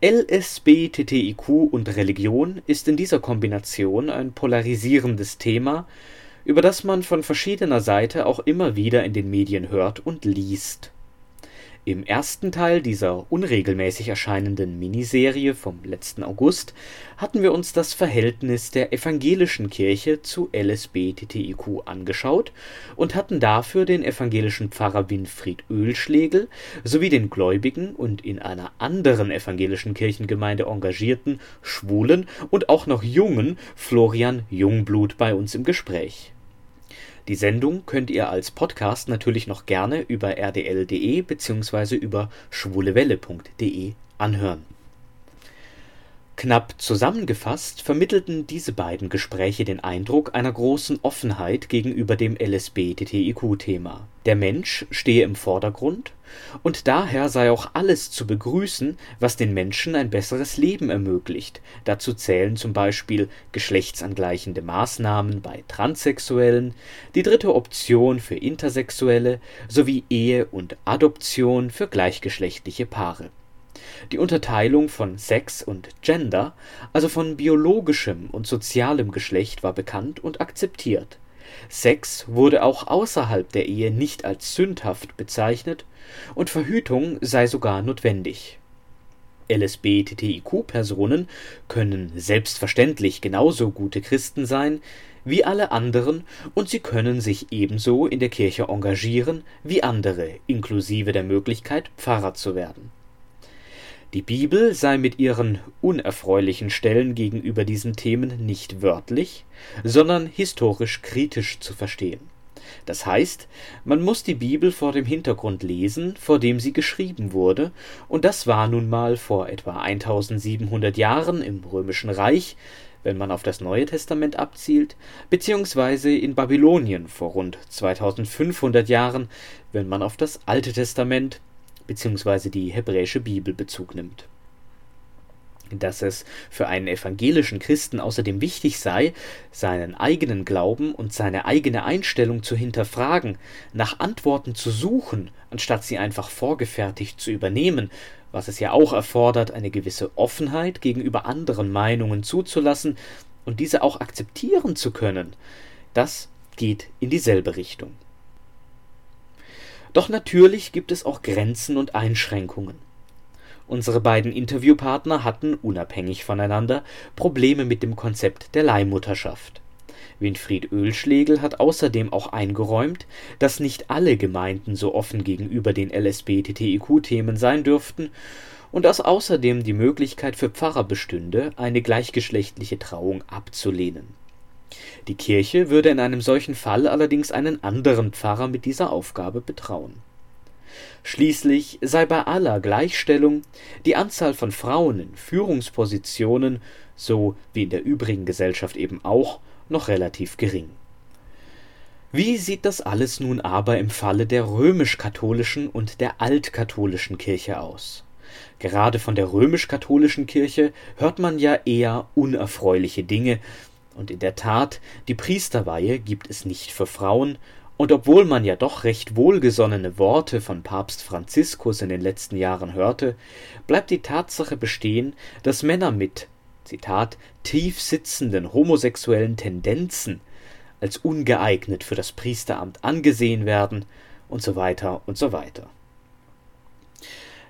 LSBTTIQ und Religion ist in dieser Kombination ein polarisierendes Thema, über das man von verschiedener Seite auch immer wieder in den Medien hört und liest im ersten Teil dieser unregelmäßig erscheinenden Miniserie vom letzten August hatten wir uns das Verhältnis der evangelischen Kirche zu LSBTTIQ angeschaut und hatten dafür den evangelischen Pfarrer Winfried Oehlschlegel sowie den gläubigen und in einer anderen evangelischen Kirchengemeinde engagierten, schwulen und auch noch jungen Florian Jungblut bei uns im Gespräch die Sendung könnt ihr als Podcast natürlich noch gerne über rdl.de bzw. über schwulewelle.de anhören. Knapp zusammengefasst vermittelten diese beiden Gespräche den Eindruck einer großen Offenheit gegenüber dem LSBTTIQ-Thema. Der Mensch stehe im Vordergrund und daher sei auch alles zu begrüßen, was den Menschen ein besseres Leben ermöglicht. Dazu zählen zum Beispiel geschlechtsangleichende Maßnahmen bei Transsexuellen, die dritte Option für Intersexuelle sowie Ehe und Adoption für gleichgeschlechtliche Paare. Die Unterteilung von Sex und Gender, also von biologischem und sozialem Geschlecht, war bekannt und akzeptiert Sex wurde auch außerhalb der Ehe nicht als sündhaft bezeichnet und Verhütung sei sogar notwendig. LSBTTIQ-Personen können selbstverständlich genauso gute Christen sein wie alle anderen und sie können sich ebenso in der Kirche engagieren wie andere, inklusive der Möglichkeit, Pfarrer zu werden die Bibel sei mit ihren unerfreulichen Stellen gegenüber diesen Themen nicht wörtlich, sondern historisch kritisch zu verstehen. Das heißt, man muss die Bibel vor dem Hintergrund lesen, vor dem sie geschrieben wurde, und das war nun mal vor etwa 1700 Jahren im römischen Reich, wenn man auf das Neue Testament abzielt, beziehungsweise in Babylonien vor rund 2500 Jahren, wenn man auf das Alte Testament bzw. die hebräische Bibel Bezug nimmt. Dass es für einen evangelischen Christen außerdem wichtig sei, seinen eigenen Glauben und seine eigene Einstellung zu hinterfragen, nach Antworten zu suchen, anstatt sie einfach vorgefertigt zu übernehmen, was es ja auch erfordert, eine gewisse Offenheit gegenüber anderen Meinungen zuzulassen und diese auch akzeptieren zu können, das geht in dieselbe Richtung. Doch natürlich gibt es auch Grenzen und Einschränkungen. Unsere beiden Interviewpartner hatten, unabhängig voneinander, Probleme mit dem Konzept der Leihmutterschaft. Winfried Oehlschlegel hat außerdem auch eingeräumt, dass nicht alle Gemeinden so offen gegenüber den LSBTTIQ-Themen sein dürften und dass außerdem die Möglichkeit für Pfarrer bestünde, eine gleichgeschlechtliche Trauung abzulehnen die Kirche würde in einem solchen Fall allerdings einen anderen Pfarrer mit dieser Aufgabe betrauen. Schließlich sei bei aller Gleichstellung die Anzahl von Frauen in Führungspositionen, so wie in der übrigen Gesellschaft eben auch, noch relativ gering. Wie sieht das alles nun aber im Falle der römisch-katholischen und der altkatholischen Kirche aus? Gerade von der römisch-katholischen Kirche hört man ja eher unerfreuliche Dinge, und in der Tat, die Priesterweihe gibt es nicht für Frauen, und obwohl man ja doch recht wohlgesonnene Worte von Papst Franziskus in den letzten Jahren hörte, bleibt die Tatsache bestehen, dass Männer mit Zitat tief sitzenden homosexuellen Tendenzen als ungeeignet für das Priesteramt angesehen werden und so weiter und so weiter.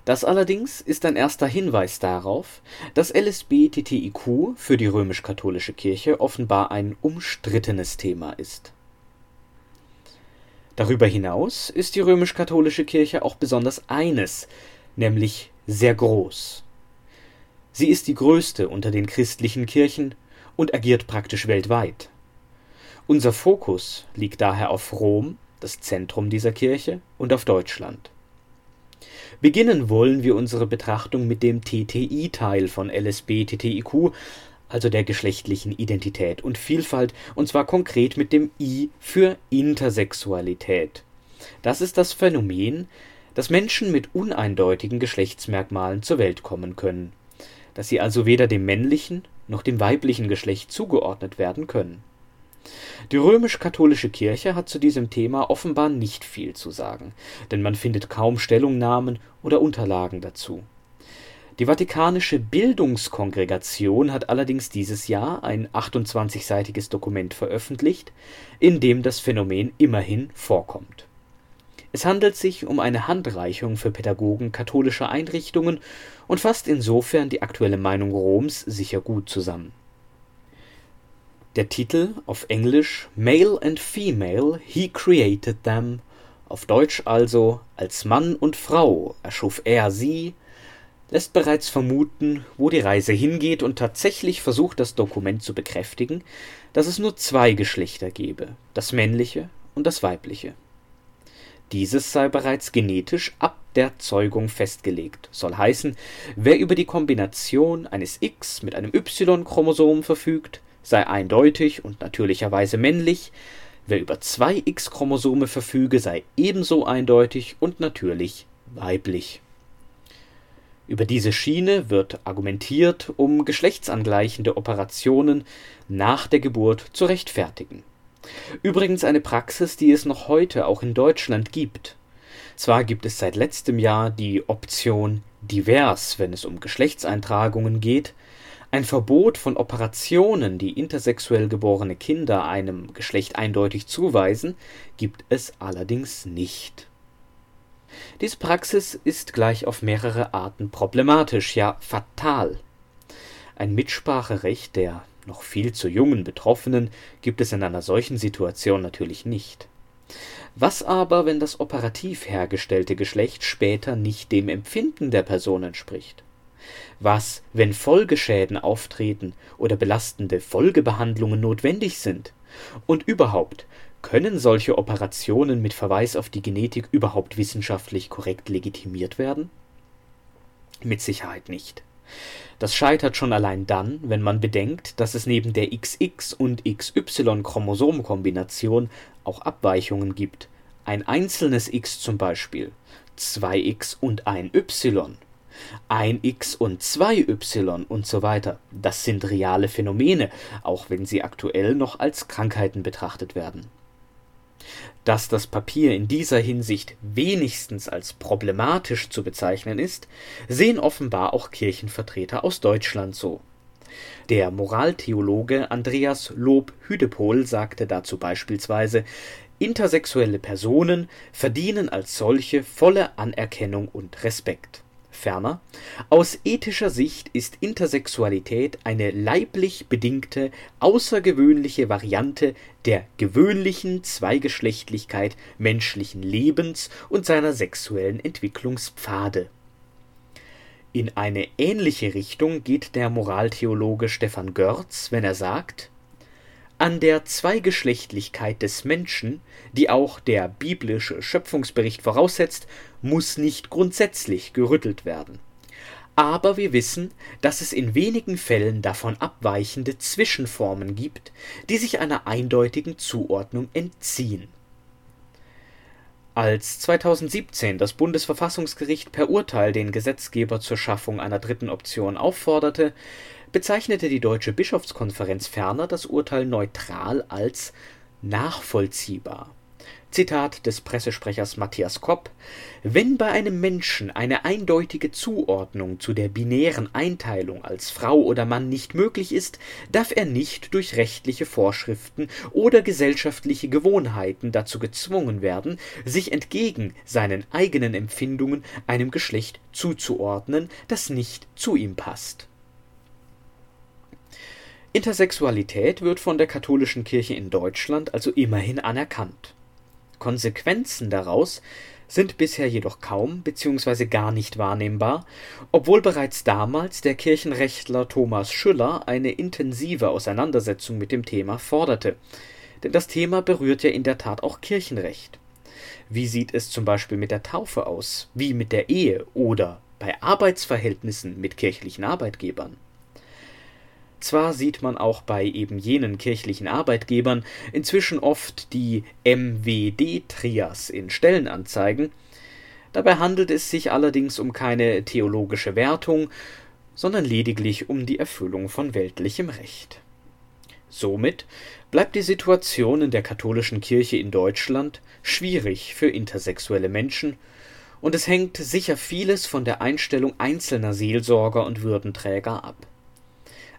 Das allerdings ist ein erster Hinweis darauf, dass LSBTTIQ für die römisch-katholische Kirche offenbar ein umstrittenes Thema ist. Darüber hinaus ist die römisch-katholische Kirche auch besonders eines, nämlich sehr groß. Sie ist die größte unter den christlichen Kirchen und agiert praktisch weltweit. Unser Fokus liegt daher auf Rom, das Zentrum dieser Kirche, und auf Deutschland Beginnen wollen wir unsere Betrachtung mit dem TTI-Teil von LSB-TTIQ, also der geschlechtlichen Identität und Vielfalt, und zwar konkret mit dem I für Intersexualität. Das ist das Phänomen, dass Menschen mit uneindeutigen Geschlechtsmerkmalen zur Welt kommen können, dass sie also weder dem männlichen noch dem weiblichen Geschlecht zugeordnet werden können die römisch-katholische Kirche hat zu diesem Thema offenbar nicht viel zu sagen, denn man findet kaum Stellungnahmen oder Unterlagen dazu. Die Vatikanische Bildungskongregation hat allerdings dieses Jahr ein 28-seitiges Dokument veröffentlicht, in dem das Phänomen immerhin vorkommt. Es handelt sich um eine Handreichung für Pädagogen katholischer Einrichtungen und fasst insofern die aktuelle Meinung Roms sicher gut zusammen. Der Titel auf Englisch Male and Female He Created Them, auf Deutsch also Als Mann und Frau erschuf er sie. Lässt bereits vermuten, wo die Reise hingeht und tatsächlich versucht das Dokument zu bekräftigen, dass es nur zwei Geschlechter gebe, das männliche und das weibliche. Dieses sei bereits genetisch ab der Zeugung festgelegt, soll heißen, wer über die Kombination eines X mit einem Y-Chromosom verfügt, sei eindeutig und natürlicherweise männlich, wer über zwei X-Chromosome verfüge, sei ebenso eindeutig und natürlich weiblich über diese Schiene wird argumentiert, um geschlechtsangleichende Operationen nach der Geburt zu rechtfertigen. Übrigens eine Praxis, die es noch heute auch in Deutschland gibt. Zwar gibt es seit letztem Jahr die Option divers, wenn es um Geschlechtseintragungen geht, ein Verbot von Operationen, die intersexuell geborene Kinder einem Geschlecht eindeutig zuweisen, gibt es allerdings nicht diese Praxis ist gleich auf mehrere Arten problematisch, ja fatal. Ein Mitspracherecht der noch viel zu jungen Betroffenen gibt es in einer solchen Situation natürlich nicht. Was aber, wenn das operativ hergestellte Geschlecht später nicht dem Empfinden der Person entspricht? Was, wenn Folgeschäden auftreten oder belastende Folgebehandlungen notwendig sind? Und überhaupt, können solche Operationen mit Verweis auf die Genetik überhaupt wissenschaftlich korrekt legitimiert werden? Mit Sicherheit nicht. Das scheitert schon allein dann, wenn man bedenkt, dass es neben der XX- und XY-Chromosomkombination auch Abweichungen gibt. Ein einzelnes X zum Beispiel, zwei X und ein Y, ein X und zwei Y und so weiter. Das sind reale Phänomene, auch wenn sie aktuell noch als Krankheiten betrachtet werden. Dass das Papier in dieser Hinsicht wenigstens als problematisch zu bezeichnen ist, sehen offenbar auch Kirchenvertreter aus Deutschland so. Der Moraltheologe Andreas Lob-Hüdepohl sagte dazu beispielsweise, intersexuelle Personen verdienen als solche volle Anerkennung und Respekt Ferner: Aus ethischer Sicht ist Intersexualität eine leiblich bedingte, außergewöhnliche Variante der gewöhnlichen Zweigeschlechtlichkeit menschlichen Lebens und seiner sexuellen Entwicklungspfade. In eine ähnliche Richtung geht der Moraltheologe Stefan Görz, wenn er sagt an der Zweigeschlechtlichkeit des Menschen, die auch der biblische Schöpfungsbericht voraussetzt, muss nicht grundsätzlich gerüttelt werden. Aber wir wissen, dass es in wenigen Fällen davon abweichende Zwischenformen gibt, die sich einer eindeutigen Zuordnung entziehen. Als 2017 das Bundesverfassungsgericht per Urteil den Gesetzgeber zur Schaffung einer dritten Option aufforderte, bezeichnete die Deutsche Bischofskonferenz ferner das Urteil neutral als nachvollziehbar. Zitat des Pressesprechers Matthias Kopp Wenn bei einem Menschen eine eindeutige Zuordnung zu der binären Einteilung als Frau oder Mann nicht möglich ist, darf er nicht durch rechtliche Vorschriften oder gesellschaftliche Gewohnheiten dazu gezwungen werden, sich entgegen seinen eigenen Empfindungen einem Geschlecht zuzuordnen, das nicht zu ihm passt Intersexualität wird von der katholischen Kirche in Deutschland also immerhin anerkannt. Konsequenzen daraus sind bisher jedoch kaum bzw. gar nicht wahrnehmbar, obwohl bereits damals der Kirchenrechtler Thomas Schüller eine intensive Auseinandersetzung mit dem Thema forderte. Denn das Thema berührt ja in der Tat auch Kirchenrecht. Wie sieht es zum Beispiel mit der Taufe aus? Wie mit der Ehe oder bei Arbeitsverhältnissen mit kirchlichen Arbeitgebern? Zwar sieht man auch bei eben jenen kirchlichen Arbeitgebern inzwischen oft die MWD-Trias in Stellenanzeigen, dabei handelt es sich allerdings um keine theologische Wertung, sondern lediglich um die Erfüllung von weltlichem Recht. Somit bleibt die Situation in der katholischen Kirche in Deutschland schwierig für intersexuelle Menschen und es hängt sicher vieles von der Einstellung einzelner Seelsorger und Würdenträger ab.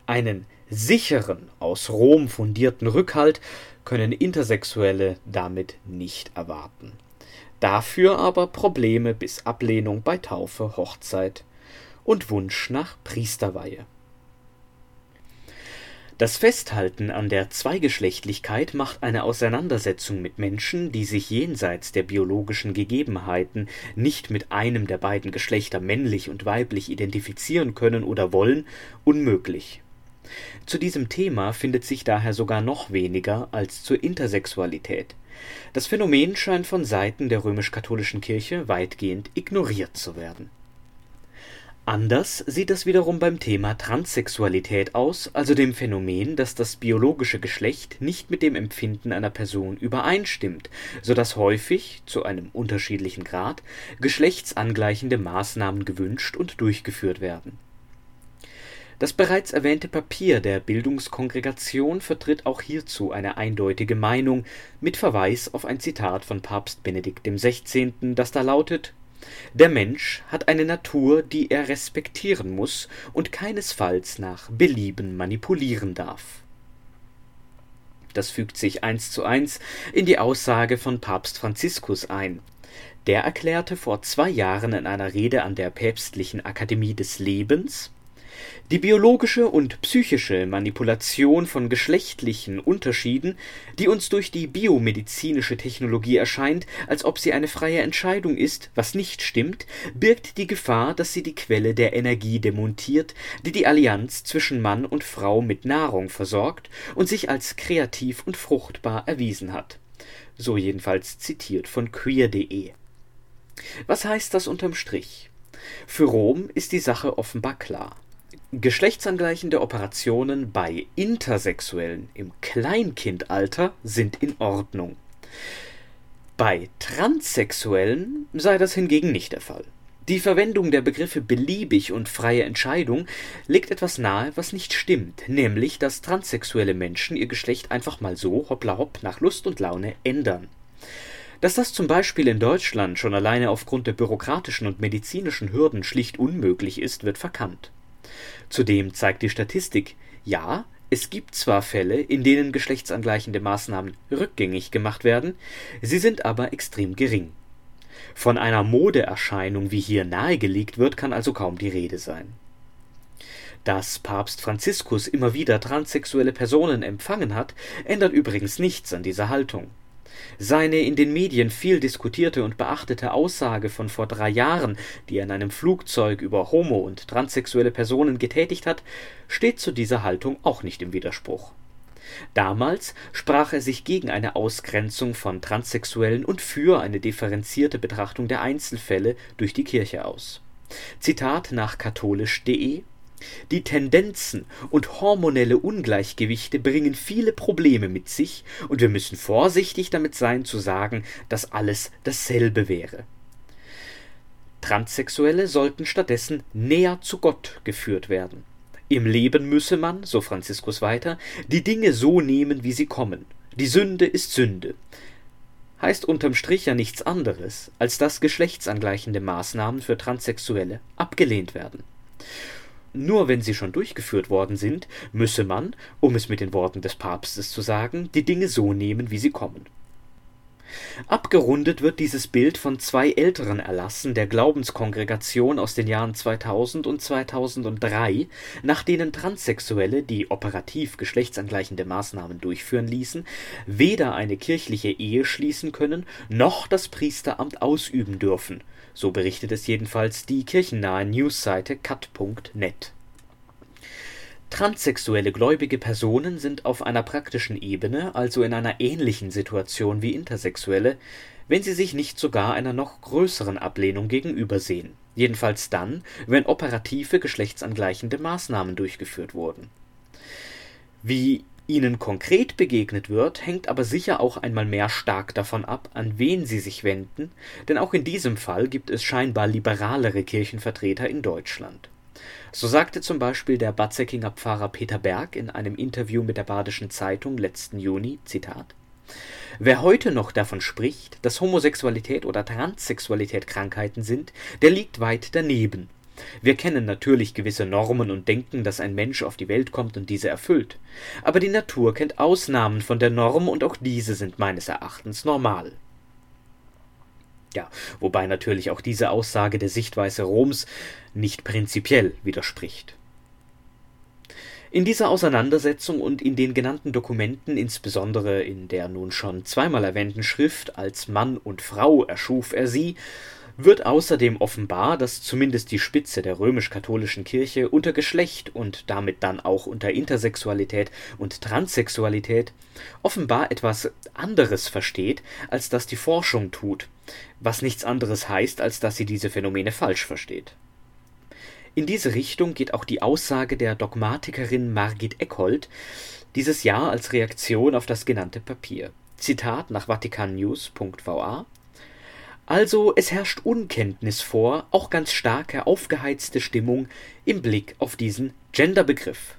Einen sicheren, aus Rom fundierten Rückhalt können Intersexuelle damit nicht erwarten. Dafür aber Probleme bis Ablehnung bei Taufe, Hochzeit und Wunsch nach Priesterweihe. Das Festhalten an der Zweigeschlechtlichkeit macht eine Auseinandersetzung mit Menschen, die sich jenseits der biologischen Gegebenheiten nicht mit einem der beiden Geschlechter männlich und weiblich identifizieren können oder wollen, unmöglich. Zu diesem Thema findet sich daher sogar noch weniger als zur Intersexualität. Das Phänomen scheint von Seiten der römisch-katholischen Kirche weitgehend ignoriert zu werden Anders sieht es wiederum beim Thema Transsexualität aus, also dem Phänomen, dass das biologische Geschlecht nicht mit dem Empfinden einer Person übereinstimmt, so dass häufig, zu einem unterschiedlichen Grad, geschlechtsangleichende Maßnahmen gewünscht und durchgeführt werden. Das bereits erwähnte Papier der Bildungskongregation vertritt auch hierzu eine eindeutige Meinung, mit Verweis auf ein Zitat von Papst Benedikt XVI., das da lautet der Mensch hat eine Natur, die er respektieren muss und keinesfalls nach Belieben manipulieren darf. Das fügt sich eins zu eins in die Aussage von Papst Franziskus ein. Der erklärte vor zwei Jahren in einer Rede an der Päpstlichen Akademie des Lebens die biologische und psychische Manipulation von geschlechtlichen Unterschieden, die uns durch die biomedizinische Technologie erscheint, als ob sie eine freie Entscheidung ist, was nicht stimmt, birgt die Gefahr, dass sie die Quelle der Energie demontiert, die die Allianz zwischen Mann und Frau mit Nahrung versorgt und sich als kreativ und fruchtbar erwiesen hat. So jedenfalls zitiert von queer.de. Was heißt das unterm Strich? Für Rom ist die Sache offenbar klar. Geschlechtsangleichende Operationen bei Intersexuellen im Kleinkindalter sind in Ordnung. Bei Transsexuellen sei das hingegen nicht der Fall. Die Verwendung der Begriffe beliebig und freie Entscheidung legt etwas nahe, was nicht stimmt, nämlich dass transsexuelle Menschen ihr Geschlecht einfach mal so hoppla hopp nach Lust und Laune ändern. Dass das zum Beispiel in Deutschland schon alleine aufgrund der bürokratischen und medizinischen Hürden schlicht unmöglich ist, wird verkannt. Zudem zeigt die Statistik, ja, es gibt zwar Fälle, in denen geschlechtsangleichende Maßnahmen rückgängig gemacht werden, sie sind aber extrem gering. Von einer Modeerscheinung, wie hier nahegelegt wird, kann also kaum die Rede sein. Dass Papst Franziskus immer wieder transsexuelle Personen empfangen hat, ändert übrigens nichts an dieser Haltung. Seine in den Medien viel diskutierte und beachtete Aussage von vor drei Jahren, die er in einem Flugzeug über homo und transsexuelle Personen getätigt hat, steht zu dieser Haltung auch nicht im Widerspruch. Damals sprach er sich gegen eine Ausgrenzung von Transsexuellen und für eine differenzierte Betrachtung der Einzelfälle durch die Kirche aus. Zitat nach katholisch.de die Tendenzen und hormonelle Ungleichgewichte bringen viele Probleme mit sich, und wir müssen vorsichtig damit sein zu sagen, dass alles dasselbe wäre. Transsexuelle sollten stattdessen näher zu Gott geführt werden. Im Leben müsse man, so Franziskus weiter, die Dinge so nehmen, wie sie kommen. Die Sünde ist Sünde. Heißt unterm Strich ja nichts anderes, als dass geschlechtsangleichende Maßnahmen für Transsexuelle abgelehnt werden. Nur wenn sie schon durchgeführt worden sind, müsse man, um es mit den Worten des Papstes zu sagen, die Dinge so nehmen, wie sie kommen. Abgerundet wird dieses Bild von zwei älteren Erlassen der Glaubenskongregation aus den Jahren 2000 und 2003, nach denen Transsexuelle, die operativ geschlechtsangleichende Maßnahmen durchführen ließen, weder eine kirchliche Ehe schließen können, noch das Priesteramt ausüben dürfen – so berichtet es jedenfalls die kirchennahe Newsseite cut.net. Transsexuelle gläubige Personen sind auf einer praktischen Ebene also in einer ähnlichen Situation wie Intersexuelle, wenn sie sich nicht sogar einer noch größeren Ablehnung gegenübersehen, jedenfalls dann, wenn operative geschlechtsangleichende Maßnahmen durchgeführt wurden. Wie ihnen konkret begegnet wird, hängt aber sicher auch einmal mehr stark davon ab, an wen sie sich wenden, denn auch in diesem Fall gibt es scheinbar liberalere Kirchenvertreter in Deutschland. So sagte zum Beispiel der Batzeckinger Pfarrer Peter Berg in einem Interview mit der Badischen Zeitung letzten Juni, Zitat, Wer heute noch davon spricht, dass Homosexualität oder Transsexualität Krankheiten sind, der liegt weit daneben. Wir kennen natürlich gewisse Normen und denken, dass ein Mensch auf die Welt kommt und diese erfüllt. Aber die Natur kennt Ausnahmen von der Norm und auch diese sind meines Erachtens normal. Ja, wobei natürlich auch diese Aussage der Sichtweise Roms nicht prinzipiell widerspricht. In dieser Auseinandersetzung und in den genannten Dokumenten, insbesondere in der nun schon zweimal erwähnten Schrift Als Mann und Frau erschuf er sie, wird außerdem offenbar, dass zumindest die Spitze der römisch-katholischen Kirche unter Geschlecht und damit dann auch unter Intersexualität und Transsexualität offenbar etwas anderes versteht, als das die Forschung tut, was nichts anderes heißt, als dass sie diese Phänomene falsch versteht. In diese Richtung geht auch die Aussage der Dogmatikerin Margit Eckhold dieses Jahr als Reaktion auf das genannte Papier. Zitat nach vaticannews.va also es herrscht Unkenntnis vor, auch ganz starke aufgeheizte Stimmung im Blick auf diesen Genderbegriff.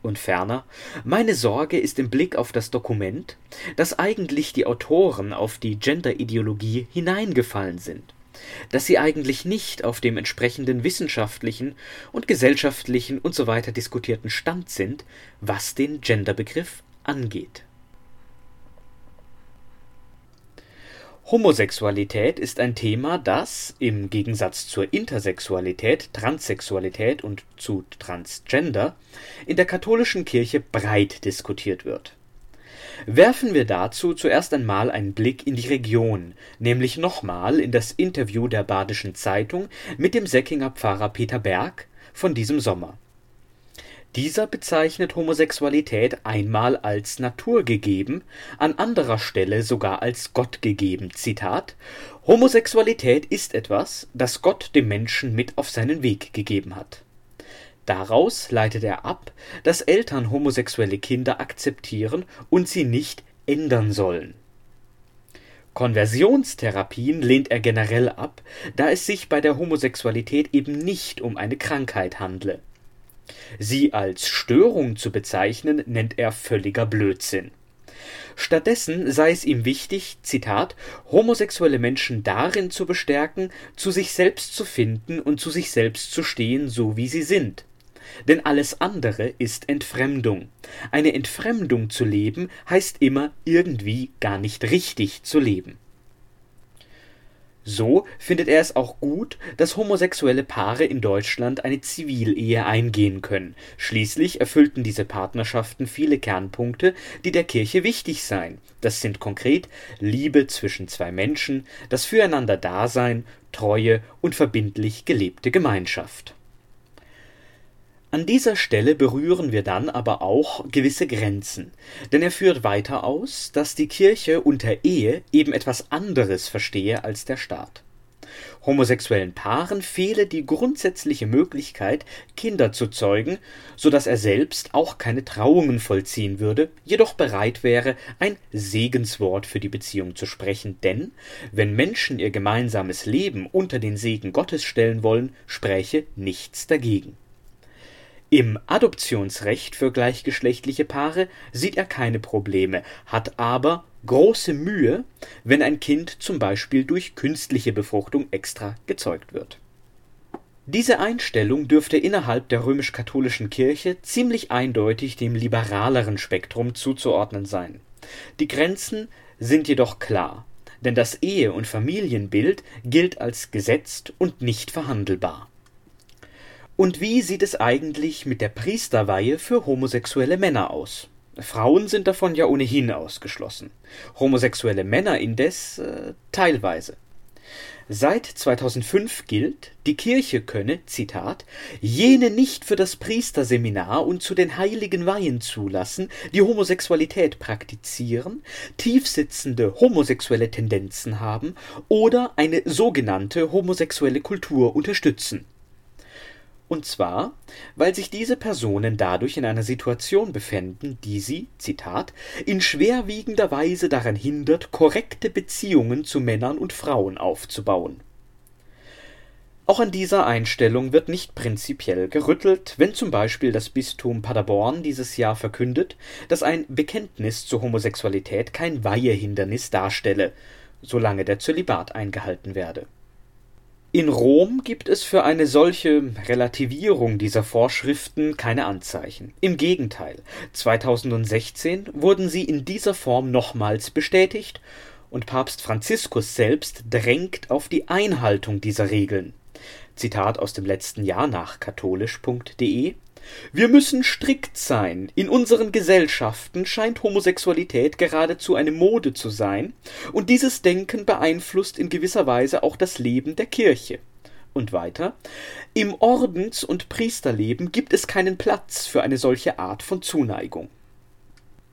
Und ferner, meine Sorge ist im Blick auf das Dokument, dass eigentlich die Autoren auf die Genderideologie hineingefallen sind, dass sie eigentlich nicht auf dem entsprechenden wissenschaftlichen und gesellschaftlichen und so weiter diskutierten Stand sind, was den Genderbegriff angeht. Homosexualität ist ein Thema, das im Gegensatz zur Intersexualität, Transsexualität und zu Transgender in der katholischen Kirche breit diskutiert wird. Werfen wir dazu zuerst einmal einen Blick in die Region, nämlich nochmal in das Interview der Badischen Zeitung mit dem Säckinger Pfarrer Peter Berg von diesem Sommer dieser bezeichnet Homosexualität einmal als naturgegeben, an anderer Stelle sogar als gottgegeben. Zitat: Homosexualität ist etwas, das Gott dem Menschen mit auf seinen Weg gegeben hat. Daraus leitet er ab, dass Eltern homosexuelle Kinder akzeptieren und sie nicht ändern sollen. Konversionstherapien lehnt er generell ab, da es sich bei der Homosexualität eben nicht um eine Krankheit handle Sie als Störung zu bezeichnen, nennt er völliger Blödsinn. Stattdessen sei es ihm wichtig, Zitat, homosexuelle Menschen darin zu bestärken, zu sich selbst zu finden und zu sich selbst zu stehen, so wie sie sind. Denn alles andere ist Entfremdung. Eine Entfremdung zu leben heißt immer irgendwie gar nicht richtig zu leben. So findet er es auch gut, dass homosexuelle Paare in Deutschland eine Zivilehe eingehen können. Schließlich erfüllten diese Partnerschaften viele Kernpunkte, die der Kirche wichtig seien. Das sind konkret Liebe zwischen zwei Menschen, das Füreinander-Dasein, Treue und verbindlich gelebte Gemeinschaft an dieser Stelle berühren wir dann aber auch gewisse Grenzen, denn er führt weiter aus, dass die Kirche unter Ehe eben etwas anderes verstehe als der Staat. Homosexuellen Paaren fehle die grundsätzliche Möglichkeit, Kinder zu zeugen, so dass er selbst auch keine Trauungen vollziehen würde, jedoch bereit wäre, ein Segenswort für die Beziehung zu sprechen, denn wenn Menschen ihr gemeinsames Leben unter den Segen Gottes stellen wollen, spräche nichts dagegen. Im Adoptionsrecht für gleichgeschlechtliche Paare sieht er keine Probleme, hat aber große Mühe, wenn ein Kind zum Beispiel durch künstliche Befruchtung extra gezeugt wird. Diese Einstellung dürfte innerhalb der römisch-katholischen Kirche ziemlich eindeutig dem liberaleren Spektrum zuzuordnen sein. Die Grenzen sind jedoch klar, denn das Ehe- und Familienbild gilt als gesetzt und nicht verhandelbar und wie sieht es eigentlich mit der Priesterweihe für homosexuelle Männer aus? Frauen sind davon ja ohnehin ausgeschlossen. Homosexuelle Männer indes äh, teilweise. Seit 2005 gilt, die Kirche könne, Zitat, jene nicht für das Priesterseminar und zu den heiligen Weihen zulassen, die Homosexualität praktizieren, tiefsitzende homosexuelle Tendenzen haben oder eine sogenannte homosexuelle Kultur unterstützen. Und zwar, weil sich diese Personen dadurch in einer Situation befänden, die sie, Zitat, in schwerwiegender Weise daran hindert, korrekte Beziehungen zu Männern und Frauen aufzubauen. Auch an dieser Einstellung wird nicht prinzipiell gerüttelt, wenn zum Beispiel das Bistum Paderborn dieses Jahr verkündet, dass ein Bekenntnis zur Homosexualität kein Weihehindernis darstelle, solange der Zölibat eingehalten werde. In Rom gibt es für eine solche Relativierung dieser Vorschriften keine Anzeichen. Im Gegenteil, 2016 wurden sie in dieser Form nochmals bestätigt und Papst Franziskus selbst drängt auf die Einhaltung dieser Regeln Zitat aus dem letzten Jahr nach katholisch.de wir müssen strikt sein. In unseren Gesellschaften scheint Homosexualität geradezu eine Mode zu sein, und dieses Denken beeinflusst in gewisser Weise auch das Leben der Kirche. Und weiter Im Ordens- und Priesterleben gibt es keinen Platz für eine solche Art von Zuneigung.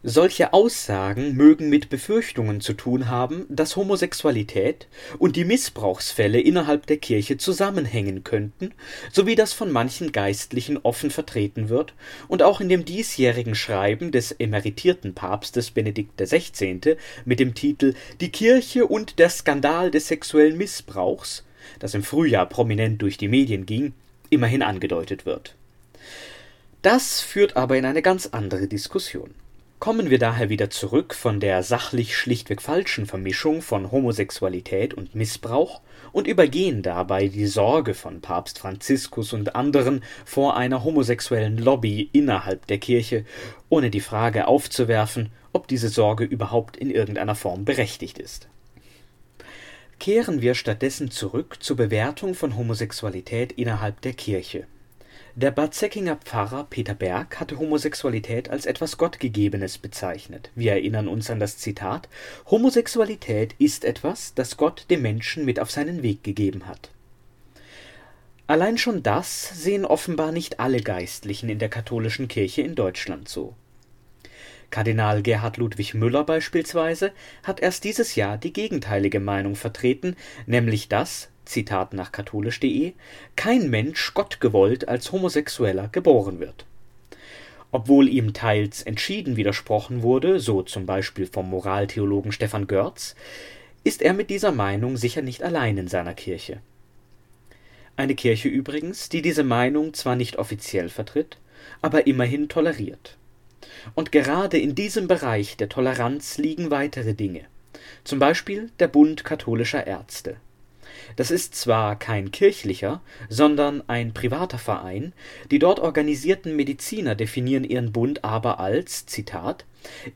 Solche Aussagen mögen mit Befürchtungen zu tun haben, dass Homosexualität und die Missbrauchsfälle innerhalb der Kirche zusammenhängen könnten, so wie das von manchen Geistlichen offen vertreten wird und auch in dem diesjährigen Schreiben des emeritierten Papstes Benedikt XVI. mit dem Titel Die Kirche und der Skandal des sexuellen Missbrauchs, das im Frühjahr prominent durch die Medien ging, immerhin angedeutet wird. Das führt aber in eine ganz andere Diskussion. Kommen wir daher wieder zurück von der sachlich schlichtweg falschen Vermischung von Homosexualität und Missbrauch und übergehen dabei die Sorge von Papst Franziskus und anderen vor einer homosexuellen Lobby innerhalb der Kirche, ohne die Frage aufzuwerfen, ob diese Sorge überhaupt in irgendeiner Form berechtigt ist. Kehren wir stattdessen zurück zur Bewertung von Homosexualität innerhalb der Kirche der Bad Säckinger Pfarrer Peter Berg hatte Homosexualität als etwas Gottgegebenes bezeichnet. Wir erinnern uns an das Zitat Homosexualität ist etwas, das Gott dem Menschen mit auf seinen Weg gegeben hat. Allein schon das sehen offenbar nicht alle Geistlichen in der katholischen Kirche in Deutschland so. Kardinal Gerhard Ludwig Müller beispielsweise hat erst dieses Jahr die gegenteilige Meinung vertreten, nämlich dass Zitat nach katholisch.de, kein Mensch gottgewollt als Homosexueller geboren wird. Obwohl ihm teils entschieden widersprochen wurde, so zum Beispiel vom Moraltheologen Stefan Görz, ist er mit dieser Meinung sicher nicht allein in seiner Kirche. Eine Kirche übrigens, die diese Meinung zwar nicht offiziell vertritt, aber immerhin toleriert. Und gerade in diesem Bereich der Toleranz liegen weitere Dinge, zum Beispiel der Bund katholischer Ärzte das ist zwar kein kirchlicher, sondern ein privater Verein, die dort organisierten Mediziner definieren ihren Bund aber als Zitat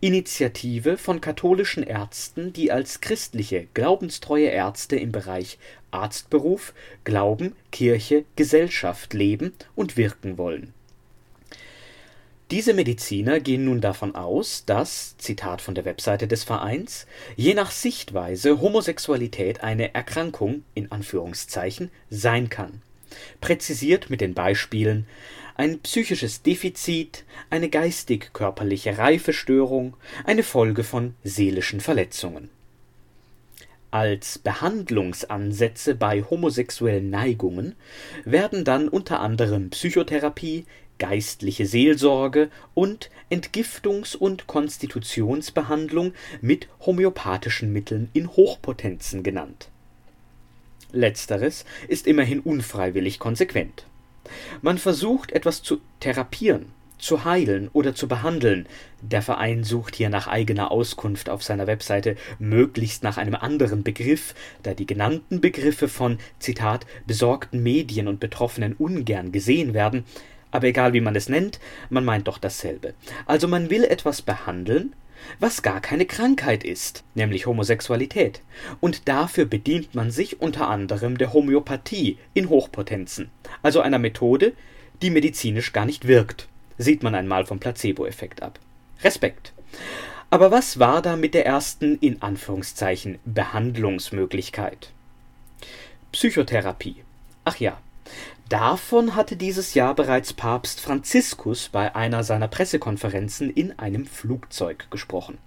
Initiative von katholischen Ärzten, die als christliche, glaubenstreue Ärzte im Bereich Arztberuf, Glauben, Kirche, Gesellschaft leben und wirken wollen diese Mediziner gehen nun davon aus, dass, Zitat von der Webseite des Vereins, je nach Sichtweise Homosexualität eine Erkrankung in Anführungszeichen sein kann. Präzisiert mit den Beispielen ein psychisches Defizit, eine geistig-körperliche Reifestörung, eine Folge von seelischen Verletzungen. Als Behandlungsansätze bei homosexuellen Neigungen werden dann unter anderem Psychotherapie, geistliche Seelsorge und Entgiftungs und Konstitutionsbehandlung mit homöopathischen Mitteln in Hochpotenzen genannt. Letzteres ist immerhin unfreiwillig konsequent. Man versucht etwas zu therapieren, zu heilen oder zu behandeln. Der Verein sucht hier nach eigener Auskunft auf seiner Webseite möglichst nach einem anderen Begriff, da die genannten Begriffe von Zitat besorgten Medien und Betroffenen ungern gesehen werden, aber egal wie man es nennt, man meint doch dasselbe. Also man will etwas behandeln, was gar keine Krankheit ist, nämlich Homosexualität. Und dafür bedient man sich unter anderem der Homöopathie in Hochpotenzen, also einer Methode, die medizinisch gar nicht wirkt. Sieht man einmal vom Placebo-Effekt ab. Respekt. Aber was war da mit der ersten, in Anführungszeichen, Behandlungsmöglichkeit? Psychotherapie. Ach ja, Davon hatte dieses Jahr bereits Papst Franziskus bei einer seiner Pressekonferenzen in einem Flugzeug gesprochen.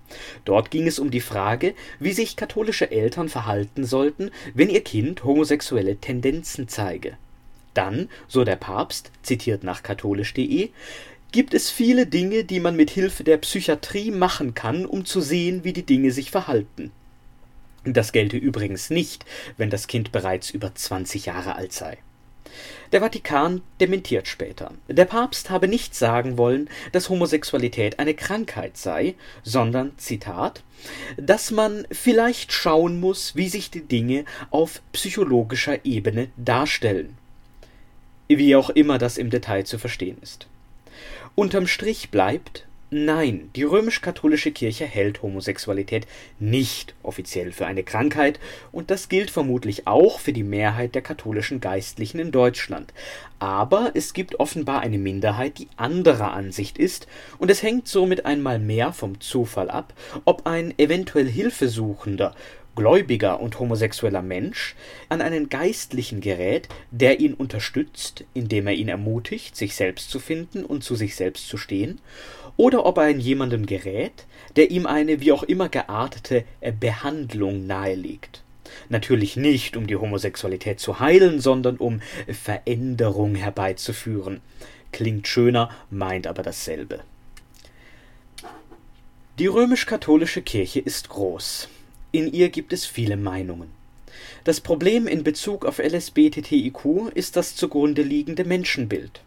Dort ging es um die Frage, wie sich katholische Eltern verhalten sollten, wenn ihr Kind homosexuelle Tendenzen zeige. Dann, so der Papst, zitiert nach katholisch.de, gibt es viele Dinge, die man mit Hilfe der Psychiatrie machen kann, um zu sehen, wie die Dinge sich verhalten. Das gelte übrigens nicht, wenn das Kind bereits über 20 Jahre alt sei. Der Vatikan dementiert später. Der Papst habe nicht sagen wollen, dass Homosexualität eine Krankheit sei, sondern, Zitat, dass man vielleicht schauen muss, wie sich die Dinge auf psychologischer Ebene darstellen. Wie auch immer das im Detail zu verstehen ist. Unterm Strich bleibt, Nein, die römisch-katholische Kirche hält Homosexualität nicht offiziell für eine Krankheit, und das gilt vermutlich auch für die Mehrheit der katholischen Geistlichen in Deutschland. Aber es gibt offenbar eine Minderheit, die anderer Ansicht ist, und es hängt somit einmal mehr vom Zufall ab, ob ein eventuell Hilfesuchender gläubiger und homosexueller Mensch an einen Geistlichen gerät, der ihn unterstützt, indem er ihn ermutigt, sich selbst zu finden und zu sich selbst zu stehen, oder ob er an jemanden gerät, der ihm eine wie auch immer geartete Behandlung nahelegt. Natürlich nicht, um die Homosexualität zu heilen, sondern um Veränderung herbeizuführen. Klingt schöner, meint aber dasselbe. Die römisch-katholische Kirche ist groß. In ihr gibt es viele Meinungen. Das Problem in Bezug auf LSBTTIQ ist das zugrunde liegende Menschenbild.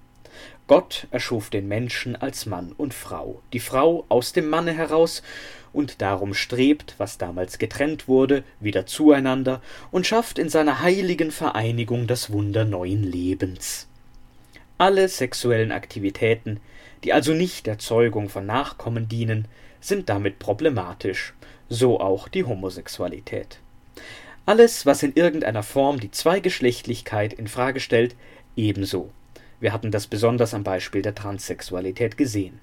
Gott erschuf den Menschen als Mann und Frau, die Frau aus dem Manne heraus, und darum strebt, was damals getrennt wurde, wieder zueinander und schafft in seiner heiligen Vereinigung das Wunder neuen Lebens. Alle sexuellen Aktivitäten, die also nicht der Zeugung von Nachkommen dienen, sind damit problematisch, so auch die Homosexualität. Alles, was in irgendeiner Form die Zweigeschlechtlichkeit in Frage stellt, ebenso. Wir hatten das besonders am Beispiel der Transsexualität gesehen.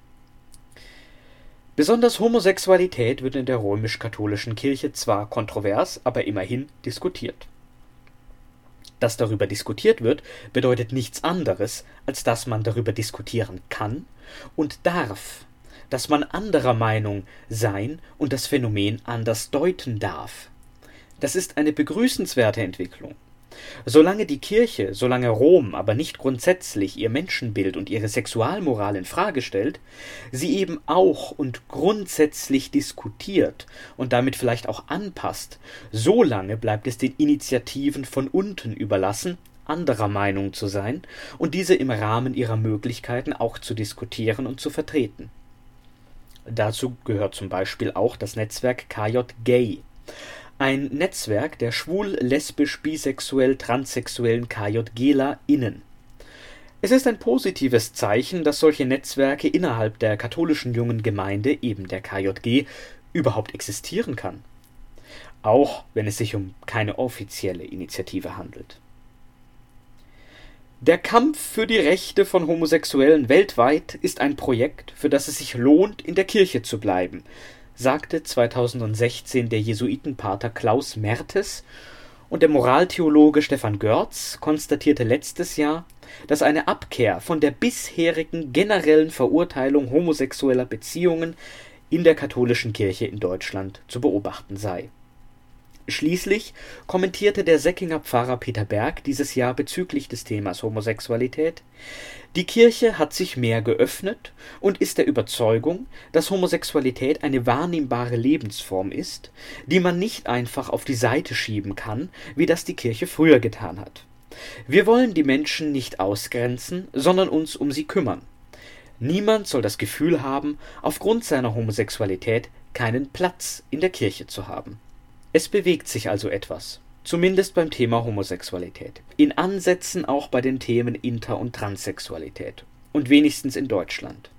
Besonders Homosexualität wird in der römisch-katholischen Kirche zwar kontrovers, aber immerhin diskutiert. Dass darüber diskutiert wird, bedeutet nichts anderes, als dass man darüber diskutieren kann und darf, dass man anderer Meinung sein und das Phänomen anders deuten darf. Das ist eine begrüßenswerte Entwicklung. Solange die Kirche, solange Rom aber nicht grundsätzlich ihr Menschenbild und ihre Sexualmoral in Frage stellt, sie eben auch und grundsätzlich diskutiert und damit vielleicht auch anpasst, solange bleibt es den Initiativen von unten überlassen, anderer Meinung zu sein und diese im Rahmen ihrer Möglichkeiten auch zu diskutieren und zu vertreten. Dazu gehört zum Beispiel auch das Netzwerk KJ Gay, ein Netzwerk der schwul, lesbisch, bisexuell, transsexuellen KJGlerInnen. Es ist ein positives Zeichen, dass solche Netzwerke innerhalb der katholischen jungen Gemeinde, eben der KJG, überhaupt existieren kann. Auch wenn es sich um keine offizielle Initiative handelt. Der Kampf für die Rechte von Homosexuellen weltweit ist ein Projekt, für das es sich lohnt, in der Kirche zu bleiben, sagte 2016 der Jesuitenpater Klaus Mertes und der Moraltheologe Stefan Görz konstatierte letztes Jahr, dass eine Abkehr von der bisherigen generellen Verurteilung homosexueller Beziehungen in der katholischen Kirche in Deutschland zu beobachten sei Schließlich kommentierte der Säckinger Pfarrer Peter Berg dieses Jahr bezüglich des Themas Homosexualität: Die Kirche hat sich mehr geöffnet und ist der Überzeugung, dass Homosexualität eine wahrnehmbare Lebensform ist, die man nicht einfach auf die Seite schieben kann, wie das die Kirche früher getan hat. Wir wollen die Menschen nicht ausgrenzen, sondern uns um sie kümmern. Niemand soll das Gefühl haben, aufgrund seiner Homosexualität keinen Platz in der Kirche zu haben es bewegt sich also etwas, zumindest beim Thema Homosexualität, in Ansätzen auch bei den Themen Inter- und Transsexualität. Und wenigstens in Deutschland.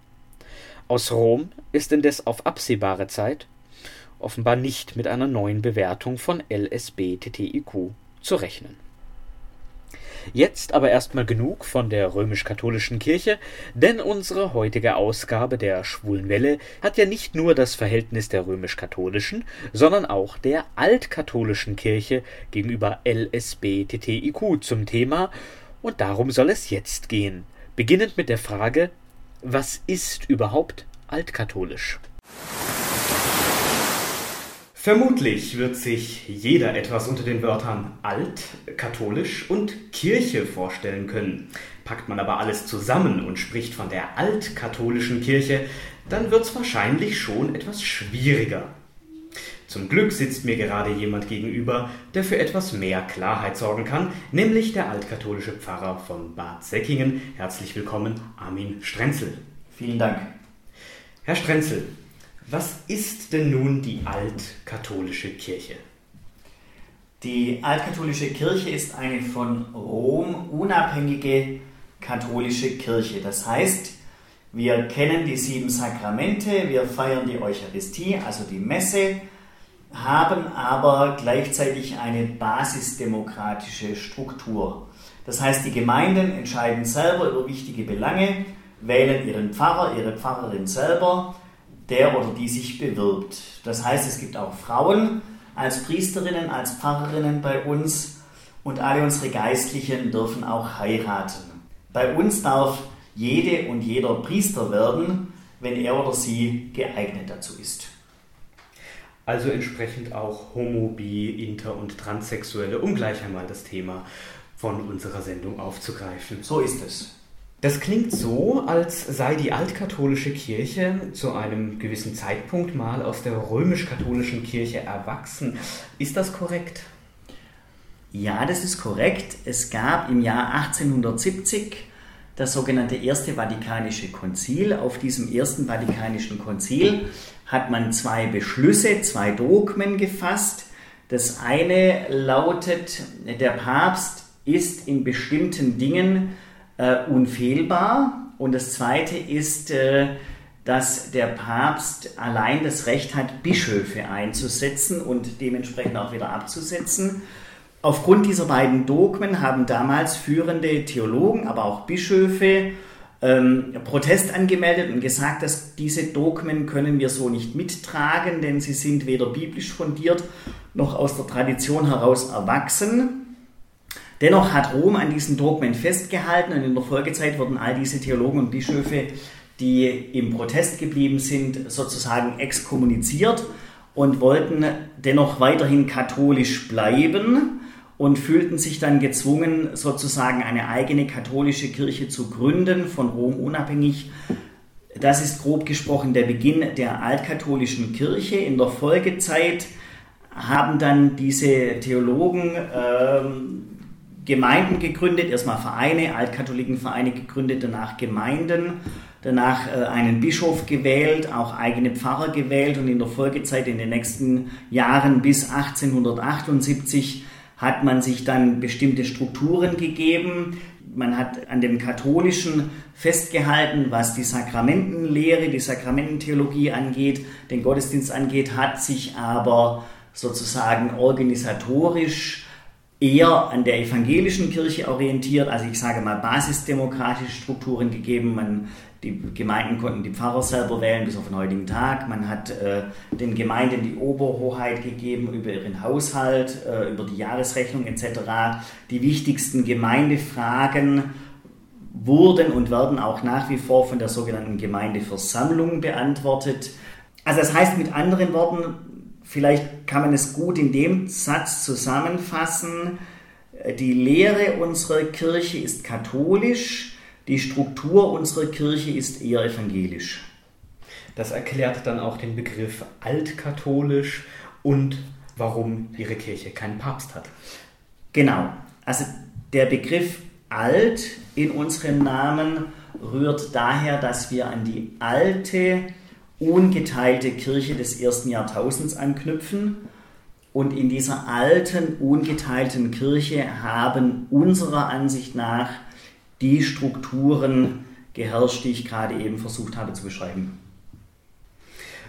Aus Rom ist indes auf absehbare Zeit offenbar nicht mit einer neuen Bewertung von LSB-TTIQ zu rechnen Jetzt aber erstmal genug von der römisch-katholischen Kirche, denn unsere heutige Ausgabe der Schwulen Welle hat ja nicht nur das Verhältnis der römisch-katholischen, sondern auch der altkatholischen Kirche gegenüber LSB-TTIQ zum Thema und darum soll es jetzt gehen. Beginnend mit der Frage, was ist überhaupt altkatholisch? Vermutlich wird sich jeder etwas unter den Wörtern alt, katholisch und Kirche vorstellen können. Packt man aber alles zusammen und spricht von der altkatholischen Kirche, dann wird es wahrscheinlich schon etwas schwieriger. Zum Glück sitzt mir gerade jemand gegenüber, der für etwas mehr Klarheit sorgen kann, nämlich der altkatholische Pfarrer von Bad Säckingen. Herzlich willkommen, Armin Strenzel. Vielen Dank. Herr Strenzel, was ist denn nun die altkatholische Kirche? Die altkatholische Kirche ist eine von Rom unabhängige katholische Kirche. Das heißt, wir kennen die sieben Sakramente, wir feiern die Eucharistie, also die Messe, haben aber gleichzeitig eine basisdemokratische Struktur. Das heißt, die Gemeinden entscheiden selber über wichtige Belange, wählen ihren Pfarrer, ihre Pfarrerin selber, der oder die sich bewirbt. Das heißt, es gibt auch Frauen als Priesterinnen, als Pfarrerinnen bei uns und alle unsere Geistlichen dürfen auch heiraten. Bei uns darf jede und jeder Priester werden, wenn er oder sie geeignet dazu ist. Also entsprechend auch Homo, Bi, Inter und Transsexuelle, um gleich einmal das Thema von unserer Sendung aufzugreifen. So ist es. Das klingt so, als sei die altkatholische Kirche zu einem gewissen Zeitpunkt mal aus der römisch-katholischen Kirche erwachsen. Ist das korrekt? Ja, das ist korrekt. Es gab im Jahr 1870 das sogenannte Erste Vatikanische Konzil. Auf diesem Ersten Vatikanischen Konzil hat man zwei Beschlüsse, zwei Dogmen gefasst. Das eine lautet, der Papst ist in bestimmten Dingen äh, unfehlbar. Und das zweite ist, äh, dass der Papst allein das Recht hat, Bischöfe einzusetzen und dementsprechend auch wieder abzusetzen. Aufgrund dieser beiden Dogmen haben damals führende Theologen, aber auch Bischöfe ähm, Protest angemeldet und gesagt, dass diese Dogmen können wir so nicht mittragen, denn sie sind weder biblisch fundiert noch aus der Tradition heraus erwachsen. Dennoch hat Rom an diesen Dogmen festgehalten und in der Folgezeit wurden all diese Theologen und Bischöfe, die im Protest geblieben sind, sozusagen exkommuniziert und wollten dennoch weiterhin katholisch bleiben und fühlten sich dann gezwungen, sozusagen eine eigene katholische Kirche zu gründen, von Rom unabhängig. Das ist grob gesprochen der Beginn der altkatholischen Kirche. In der Folgezeit haben dann diese Theologen ähm, Gemeinden gegründet, erstmal Vereine, Altkatholikenvereine gegründet, danach Gemeinden, danach äh, einen Bischof gewählt, auch eigene Pfarrer gewählt und in der Folgezeit in den nächsten Jahren bis 1878 hat man sich dann bestimmte Strukturen gegeben. Man hat an dem Katholischen festgehalten, was die Sakramentenlehre, die Sakramententheologie angeht, den Gottesdienst angeht, hat sich aber sozusagen organisatorisch eher an der evangelischen Kirche orientiert, also ich sage mal basisdemokratische Strukturen gegeben. Man die Gemeinden konnten die Pfarrer selber wählen bis auf den heutigen Tag. Man hat äh, den Gemeinden die Oberhoheit gegeben über ihren Haushalt, äh, über die Jahresrechnung etc. Die wichtigsten Gemeindefragen wurden und werden auch nach wie vor von der sogenannten Gemeindeversammlung beantwortet. Also das heißt mit anderen Worten, vielleicht kann man es gut in dem Satz zusammenfassen, die Lehre unserer Kirche ist katholisch, die Struktur unserer Kirche ist eher evangelisch. Das erklärt dann auch den Begriff altkatholisch und warum ihre Kirche keinen Papst hat. Genau. Also der Begriff alt in unserem Namen rührt daher, dass wir an die alte, ungeteilte Kirche des ersten Jahrtausends anknüpfen. Und in dieser alten, ungeteilten Kirche haben unserer Ansicht nach die Strukturen geherrscht, die ich gerade eben versucht habe zu beschreiben.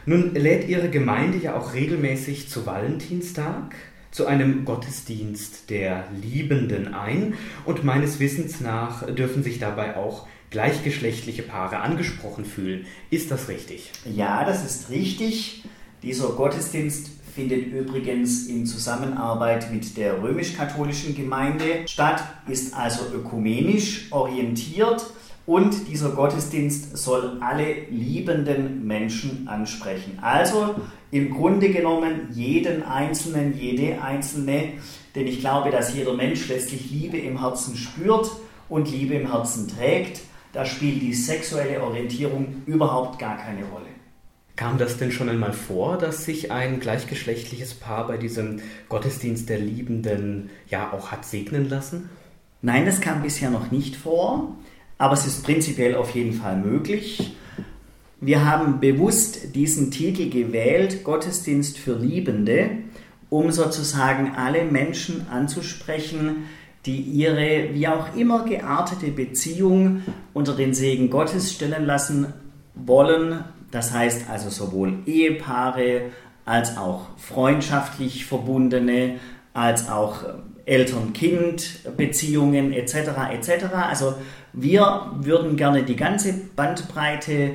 Nun lädt Ihre Gemeinde ja auch regelmäßig zu Valentinstag, zu einem Gottesdienst der Liebenden ein und meines Wissens nach dürfen sich dabei auch gleichgeschlechtliche Paare angesprochen fühlen. Ist das richtig? Ja, das ist richtig. Dieser Gottesdienst findet übrigens in Zusammenarbeit mit der römisch-katholischen Gemeinde statt, ist also ökumenisch orientiert und dieser Gottesdienst soll alle liebenden Menschen ansprechen. Also im Grunde genommen jeden Einzelnen, jede Einzelne, denn ich glaube, dass jeder Mensch letztlich Liebe im Herzen spürt und Liebe im Herzen trägt. Da spielt die sexuelle Orientierung überhaupt gar keine Rolle. Kam das denn schon einmal vor, dass sich ein gleichgeschlechtliches Paar bei diesem Gottesdienst der Liebenden ja auch hat segnen lassen? Nein, das kam bisher noch nicht vor, aber es ist prinzipiell auf jeden Fall möglich. Wir haben bewusst diesen Titel gewählt, Gottesdienst für Liebende, um sozusagen alle Menschen anzusprechen, die ihre wie auch immer geartete Beziehung unter den Segen Gottes stellen lassen wollen. Das heißt also sowohl Ehepaare als auch freundschaftlich verbundene, als auch Eltern-Kind-Beziehungen etc. etc. Also wir würden gerne die ganze Bandbreite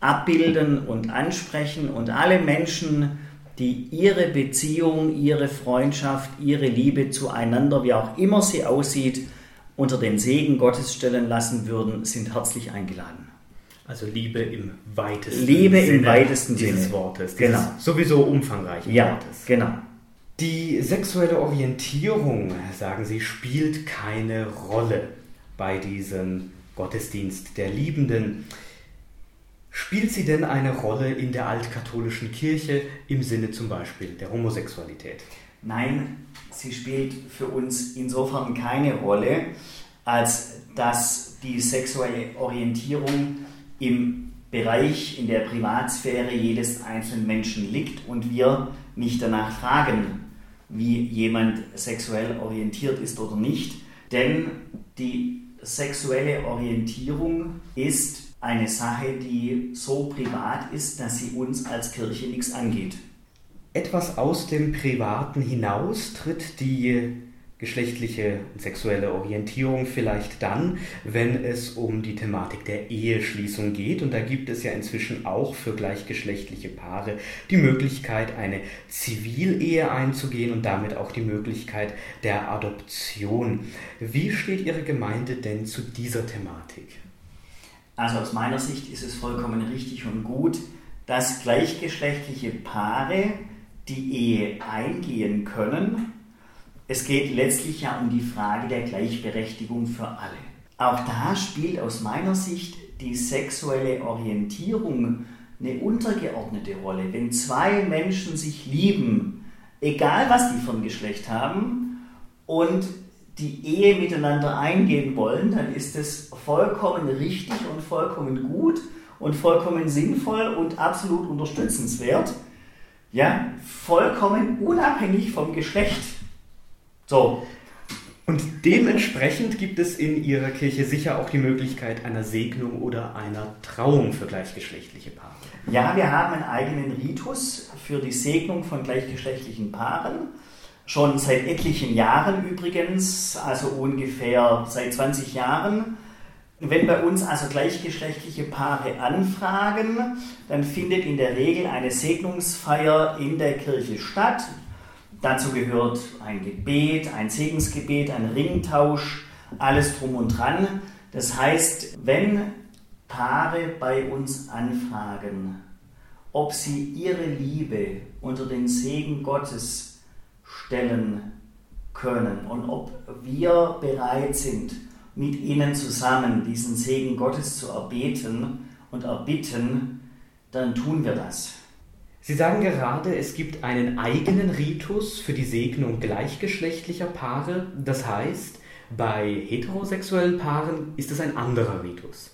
abbilden und ansprechen und alle Menschen, die ihre Beziehung, ihre Freundschaft, ihre Liebe zueinander, wie auch immer sie aussieht, unter den Segen Gottes stellen lassen würden, sind herzlich eingeladen. Also Liebe im weitesten Liebe Sinne im weitesten dieses Sinne. Wortes, dieses genau. sowieso umfangreichen ja, Wortes. Genau. Die sexuelle Orientierung, sagen Sie, spielt keine Rolle bei diesem Gottesdienst der Liebenden. Spielt sie denn eine Rolle in der altkatholischen Kirche im Sinne zum Beispiel der Homosexualität? Nein, sie spielt für uns insofern keine Rolle, als dass die sexuelle Orientierung im Bereich, in der Privatsphäre jedes einzelnen Menschen liegt und wir nicht danach fragen, wie jemand sexuell orientiert ist oder nicht. Denn die sexuelle Orientierung ist eine Sache, die so privat ist, dass sie uns als Kirche nichts angeht. Etwas aus dem Privaten hinaus tritt die geschlechtliche und sexuelle Orientierung vielleicht dann, wenn es um die Thematik der Eheschließung geht. Und da gibt es ja inzwischen auch für gleichgeschlechtliche Paare die Möglichkeit, eine Zivilehe einzugehen und damit auch die Möglichkeit der Adoption. Wie steht Ihre Gemeinde denn zu dieser Thematik? Also aus meiner Sicht ist es vollkommen richtig und gut, dass gleichgeschlechtliche Paare die Ehe eingehen können. Es geht letztlich ja um die Frage der Gleichberechtigung für alle. Auch da spielt aus meiner Sicht die sexuelle Orientierung eine untergeordnete Rolle. Wenn zwei Menschen sich lieben, egal was die von Geschlecht haben, und die Ehe miteinander eingehen wollen, dann ist es vollkommen richtig und vollkommen gut und vollkommen sinnvoll und absolut unterstützenswert. Ja, vollkommen unabhängig vom Geschlecht. So. Und dementsprechend gibt es in Ihrer Kirche sicher auch die Möglichkeit einer Segnung oder einer Trauung für gleichgeschlechtliche Paare. Ja, wir haben einen eigenen Ritus für die Segnung von gleichgeschlechtlichen Paaren. Schon seit etlichen Jahren übrigens, also ungefähr seit 20 Jahren. Wenn bei uns also gleichgeschlechtliche Paare anfragen, dann findet in der Regel eine Segnungsfeier in der Kirche statt. Dazu gehört ein Gebet, ein Segensgebet, ein Ringtausch, alles drum und dran. Das heißt, wenn Paare bei uns anfragen, ob sie ihre Liebe unter den Segen Gottes stellen können und ob wir bereit sind, mit ihnen zusammen diesen Segen Gottes zu erbeten und erbitten, dann tun wir das. Sie sagen gerade, es gibt einen eigenen Ritus für die Segnung gleichgeschlechtlicher Paare. Das heißt, bei heterosexuellen Paaren ist es ein anderer Ritus.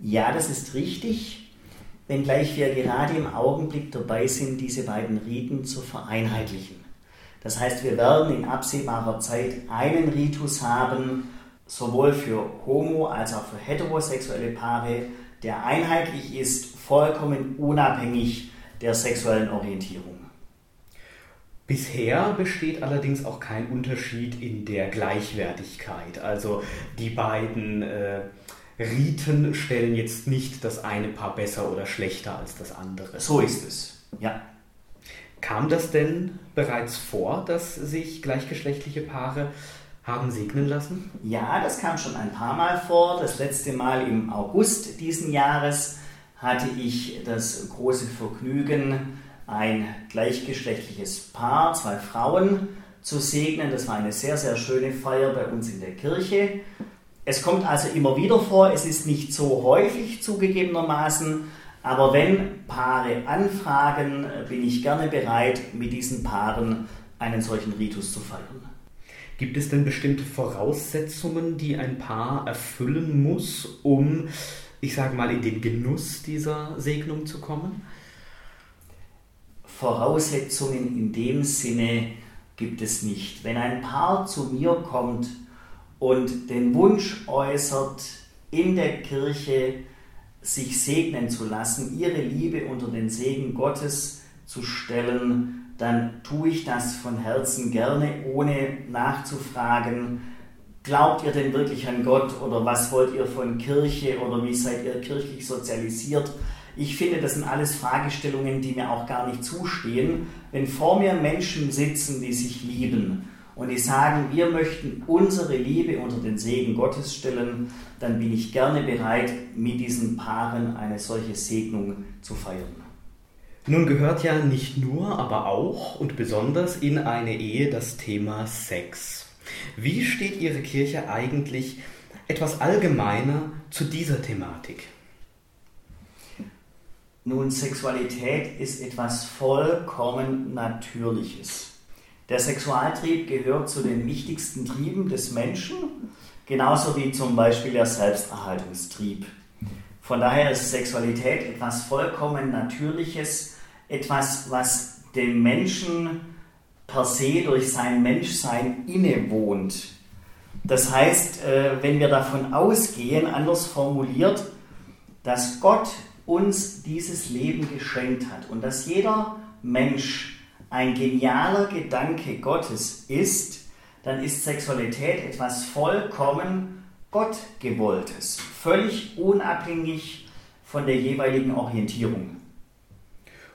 Ja, das ist richtig, wenngleich wir gerade im Augenblick dabei sind, diese beiden Riten zu vereinheitlichen. Das heißt, wir werden in absehbarer Zeit einen Ritus haben, sowohl für homo- als auch für heterosexuelle Paare, der einheitlich ist, vollkommen unabhängig der sexuellen Orientierung. Bisher besteht allerdings auch kein Unterschied in der Gleichwertigkeit. Also die beiden äh, Riten stellen jetzt nicht das eine Paar besser oder schlechter als das andere. So ist es, ja. Kam das denn bereits vor, dass sich gleichgeschlechtliche Paare haben segnen lassen? Ja, das kam schon ein paar Mal vor. Das letzte Mal im August diesen Jahres hatte ich das große Vergnügen, ein gleichgeschlechtliches Paar, zwei Frauen, zu segnen. Das war eine sehr, sehr schöne Feier bei uns in der Kirche. Es kommt also immer wieder vor, es ist nicht so häufig zugegebenermaßen, Aber wenn Paare anfragen, bin ich gerne bereit, mit diesen Paaren einen solchen Ritus zu feiern. Gibt es denn bestimmte Voraussetzungen, die ein Paar erfüllen muss, um, ich sage mal, in den Genuss dieser Segnung zu kommen? Voraussetzungen in dem Sinne gibt es nicht. Wenn ein Paar zu mir kommt und den Wunsch äußert, in der Kirche sich segnen zu lassen, ihre Liebe unter den Segen Gottes zu stellen, dann tue ich das von Herzen gerne, ohne nachzufragen, glaubt ihr denn wirklich an Gott oder was wollt ihr von Kirche oder wie seid ihr kirchlich sozialisiert? Ich finde, das sind alles Fragestellungen, die mir auch gar nicht zustehen. Wenn vor mir Menschen sitzen, die sich lieben und die sagen, wir möchten unsere Liebe unter den Segen Gottes stellen, dann bin ich gerne bereit, mit diesen Paaren eine solche Segnung zu feiern. Nun gehört ja nicht nur, aber auch und besonders in eine Ehe das Thema Sex. Wie steht Ihre Kirche eigentlich etwas allgemeiner zu dieser Thematik? Nun, Sexualität ist etwas vollkommen Natürliches. Der Sexualtrieb gehört zu den wichtigsten Trieben des Menschen, genauso wie zum Beispiel der Selbsterhaltungstrieb. Von daher ist Sexualität etwas vollkommen Natürliches, etwas, was dem Menschen per se durch sein Menschsein innewohnt. Das heißt, äh, wenn wir davon ausgehen, anders formuliert, dass Gott uns dieses Leben geschenkt hat und dass jeder Mensch ein genialer Gedanke Gottes ist, dann ist Sexualität etwas vollkommen Gottgewolltes, völlig unabhängig von der jeweiligen Orientierung.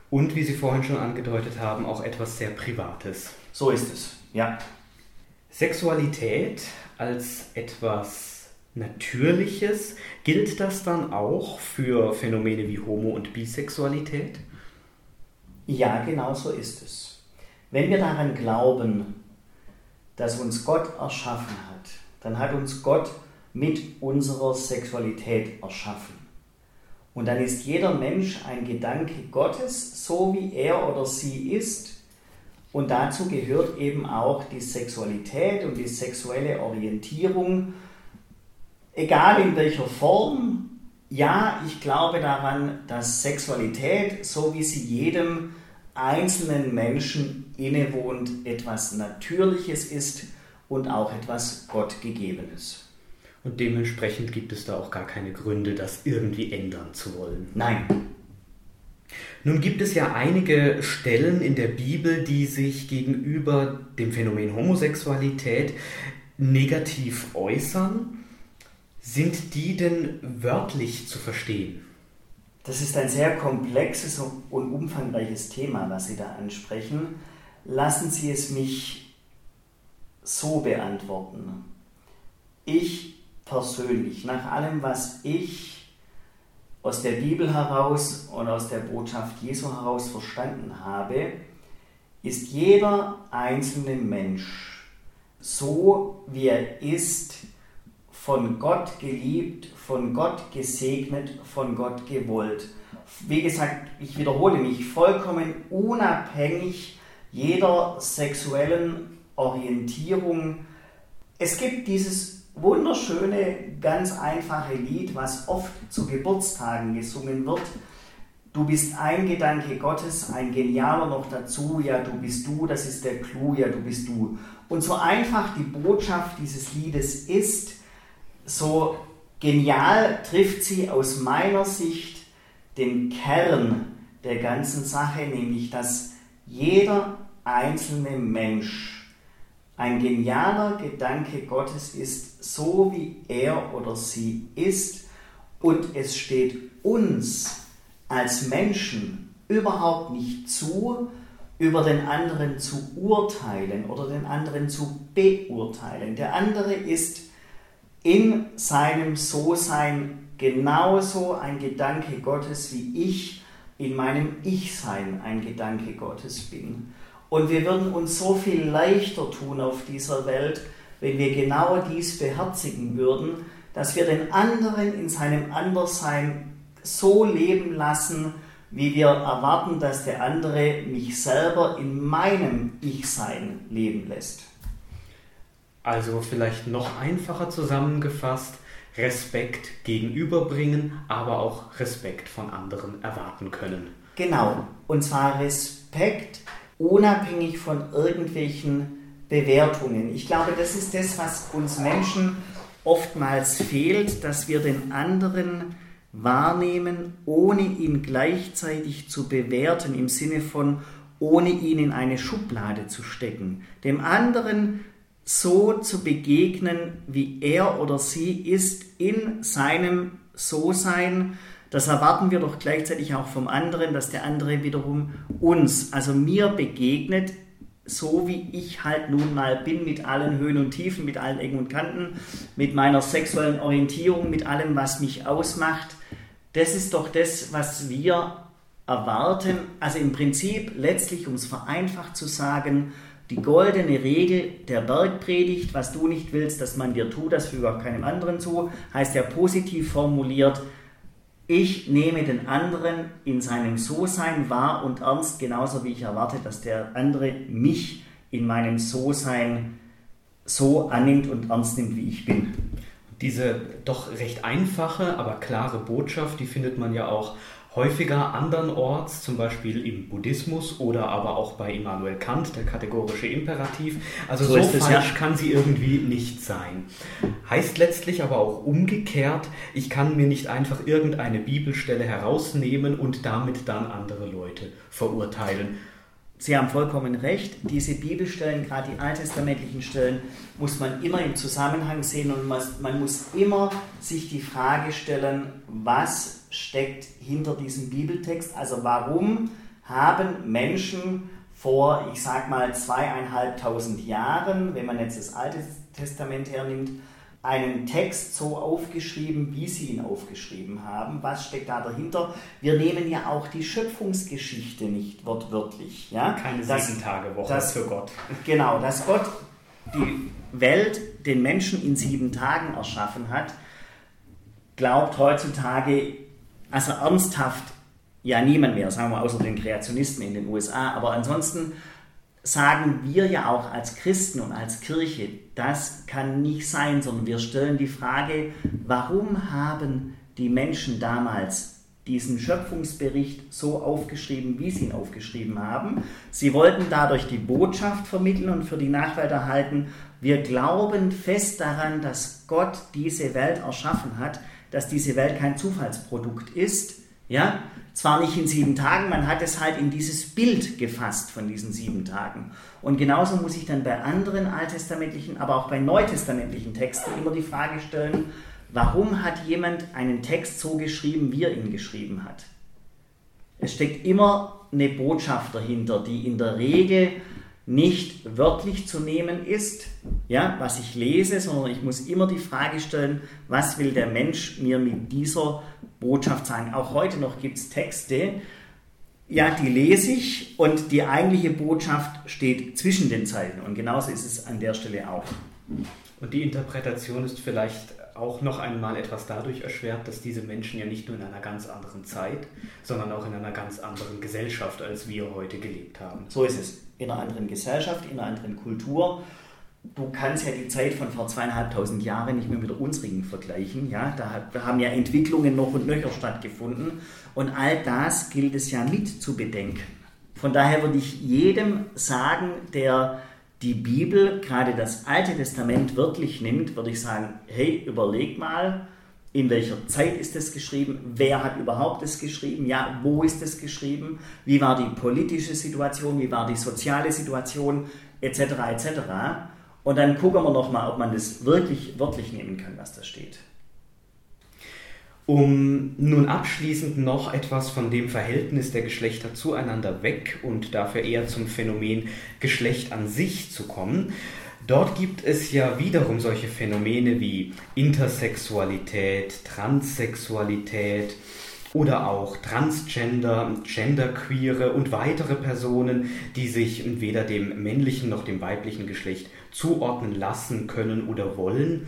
Und wie Sie vorhin schon angedeutet haben, auch etwas sehr Privates. So ist es, ja. Sexualität als etwas Natürliches, gilt das dann auch für Phänomene wie Homo- und Bisexualität? Ja, genau so ist es. Wenn wir daran glauben, dass uns Gott erschaffen hat, dann hat uns Gott mit unserer Sexualität erschaffen. Und dann ist jeder Mensch ein Gedanke Gottes, so wie er oder sie ist. Und dazu gehört eben auch die Sexualität und die sexuelle Orientierung, egal in welcher Form. Ja, ich glaube daran, dass Sexualität, so wie sie jedem einzelnen Menschen innewohnt, etwas Natürliches ist und auch etwas Gottgegebenes. Und dementsprechend gibt es da auch gar keine Gründe, das irgendwie ändern zu wollen. Nein. Nun gibt es ja einige Stellen in der Bibel, die sich gegenüber dem Phänomen Homosexualität negativ äußern. Sind die denn wörtlich zu verstehen? Das ist ein sehr komplexes und umfangreiches Thema, was Sie da ansprechen. Lassen Sie es mich so beantworten. Ich persönlich, nach allem, was ich aus der Bibel heraus und aus der Botschaft Jesu heraus verstanden habe, ist jeder einzelne Mensch so, wie er ist, von Gott geliebt, von Gott gesegnet, von Gott gewollt. Wie gesagt, ich wiederhole mich, vollkommen unabhängig jeder sexuellen Orientierung. Es gibt dieses wunderschöne, ganz einfache Lied, was oft zu Geburtstagen gesungen wird. Du bist ein Gedanke Gottes, ein genialer noch dazu, ja, du bist du, das ist der Clou, ja, du bist du. Und so einfach die Botschaft dieses Liedes ist, so genial trifft sie aus meiner Sicht den Kern der ganzen Sache, nämlich dass jeder einzelne Mensch ein genialer Gedanke Gottes ist, so wie er oder sie ist. Und es steht uns als Menschen überhaupt nicht zu, über den anderen zu urteilen oder den anderen zu beurteilen. Der andere ist in seinem So-Sein genauso ein Gedanke Gottes, wie ich in meinem Ich-Sein ein Gedanke Gottes bin. Und wir würden uns so viel leichter tun auf dieser Welt, wenn wir genau dies beherzigen würden, dass wir den anderen in seinem Anderssein so leben lassen, wie wir erwarten, dass der andere mich selber in meinem Ich-Sein leben lässt. Also vielleicht noch einfacher zusammengefasst, Respekt gegenüberbringen, aber auch Respekt von anderen erwarten können. Genau, und zwar Respekt unabhängig von irgendwelchen Bewertungen. Ich glaube, das ist das, was uns Menschen oftmals fehlt, dass wir den anderen wahrnehmen, ohne ihn gleichzeitig zu bewerten, im Sinne von ohne ihn in eine Schublade zu stecken. Dem anderen so zu begegnen, wie er oder sie ist in seinem So-Sein. Das erwarten wir doch gleichzeitig auch vom anderen, dass der andere wiederum uns, also mir begegnet, so wie ich halt nun mal bin, mit allen Höhen und Tiefen, mit allen Ecken und Kanten, mit meiner sexuellen Orientierung, mit allem, was mich ausmacht. Das ist doch das, was wir erwarten. Also im Prinzip letztlich, um es vereinfacht zu sagen, die goldene Regel der Bergpredigt, was du nicht willst, dass man dir tut, das füge auch keinem anderen zu, heißt ja positiv formuliert, ich nehme den anderen in seinem So-Sein wahr und ernst, genauso wie ich erwarte, dass der andere mich in meinem So-Sein so annimmt und ernst nimmt, wie ich bin. Diese doch recht einfache, aber klare Botschaft, die findet man ja auch häufiger andernorts, zum Beispiel im Buddhismus oder aber auch bei Immanuel Kant, der kategorische Imperativ. Also so, so falsch ja. kann sie irgendwie nicht sein. Heißt letztlich aber auch umgekehrt, ich kann mir nicht einfach irgendeine Bibelstelle herausnehmen und damit dann andere Leute verurteilen. Sie haben vollkommen recht. Diese Bibelstellen, gerade die alttestamentlichen Stellen, muss man immer im Zusammenhang sehen und man muss immer sich die Frage stellen, was steckt hinter diesem Bibeltext. Also warum haben Menschen vor, ich sag mal, zweieinhalbtausend Jahren, wenn man jetzt das Alte Testament hernimmt, einen Text so aufgeschrieben, wie sie ihn aufgeschrieben haben. Was steckt da dahinter? Wir nehmen ja auch die Schöpfungsgeschichte nicht wortwörtlich. Ja? Keine Sieben-Tage-Woche für Gott. Genau, dass Gott die Welt, den Menschen in sieben Tagen erschaffen hat, glaubt heutzutage also ernsthaft ja niemand mehr, sagen wir außer den Kreationisten in den USA. Aber ansonsten sagen wir ja auch als Christen und als Kirche, das kann nicht sein, sondern wir stellen die Frage, warum haben die Menschen damals diesen Schöpfungsbericht so aufgeschrieben, wie sie ihn aufgeschrieben haben. Sie wollten dadurch die Botschaft vermitteln und für die Nachwelt erhalten, wir glauben fest daran, dass Gott diese Welt erschaffen hat dass diese Welt kein Zufallsprodukt ist. Ja, zwar nicht in sieben Tagen, man hat es halt in dieses Bild gefasst von diesen sieben Tagen. Und genauso muss ich dann bei anderen alttestamentlichen, aber auch bei neutestamentlichen Texten immer die Frage stellen, warum hat jemand einen Text so geschrieben, wie er ihn geschrieben hat? Es steckt immer eine Botschaft dahinter, die in der Regel nicht wörtlich zu nehmen ist, ja, was ich lese, sondern ich muss immer die Frage stellen, was will der Mensch mir mit dieser Botschaft sagen. Auch heute noch gibt es Texte, ja, die lese ich und die eigentliche Botschaft steht zwischen den Zeilen und genauso ist es an der Stelle auch. Und die Interpretation ist vielleicht auch noch einmal etwas dadurch erschwert, dass diese Menschen ja nicht nur in einer ganz anderen Zeit, sondern auch in einer ganz anderen Gesellschaft, als wir heute gelebt haben. So ist es. In einer anderen Gesellschaft, in einer anderen Kultur. Du kannst ja die Zeit von vor zweieinhalbtausend Jahren nicht mehr mit der unsrigen vergleichen. Ja? Da haben ja Entwicklungen noch und nöcher stattgefunden. Und all das gilt es ja mit zu bedenken. Von daher würde ich jedem sagen, der die Bibel, gerade das Alte Testament, wirklich nimmt, würde ich sagen, hey, überleg mal, in welcher Zeit ist es geschrieben, wer hat überhaupt es geschrieben, ja, wo ist es geschrieben, wie war die politische Situation, wie war die soziale Situation, etc., etc. Und dann gucken wir nochmal, ob man das wirklich wörtlich nehmen kann, was da steht. Um nun abschließend noch etwas von dem Verhältnis der Geschlechter zueinander weg und dafür eher zum Phänomen Geschlecht an sich zu kommen. Dort gibt es ja wiederum solche Phänomene wie Intersexualität, Transsexualität oder auch Transgender, Genderqueere und weitere Personen, die sich weder dem männlichen noch dem weiblichen Geschlecht zuordnen lassen können oder wollen.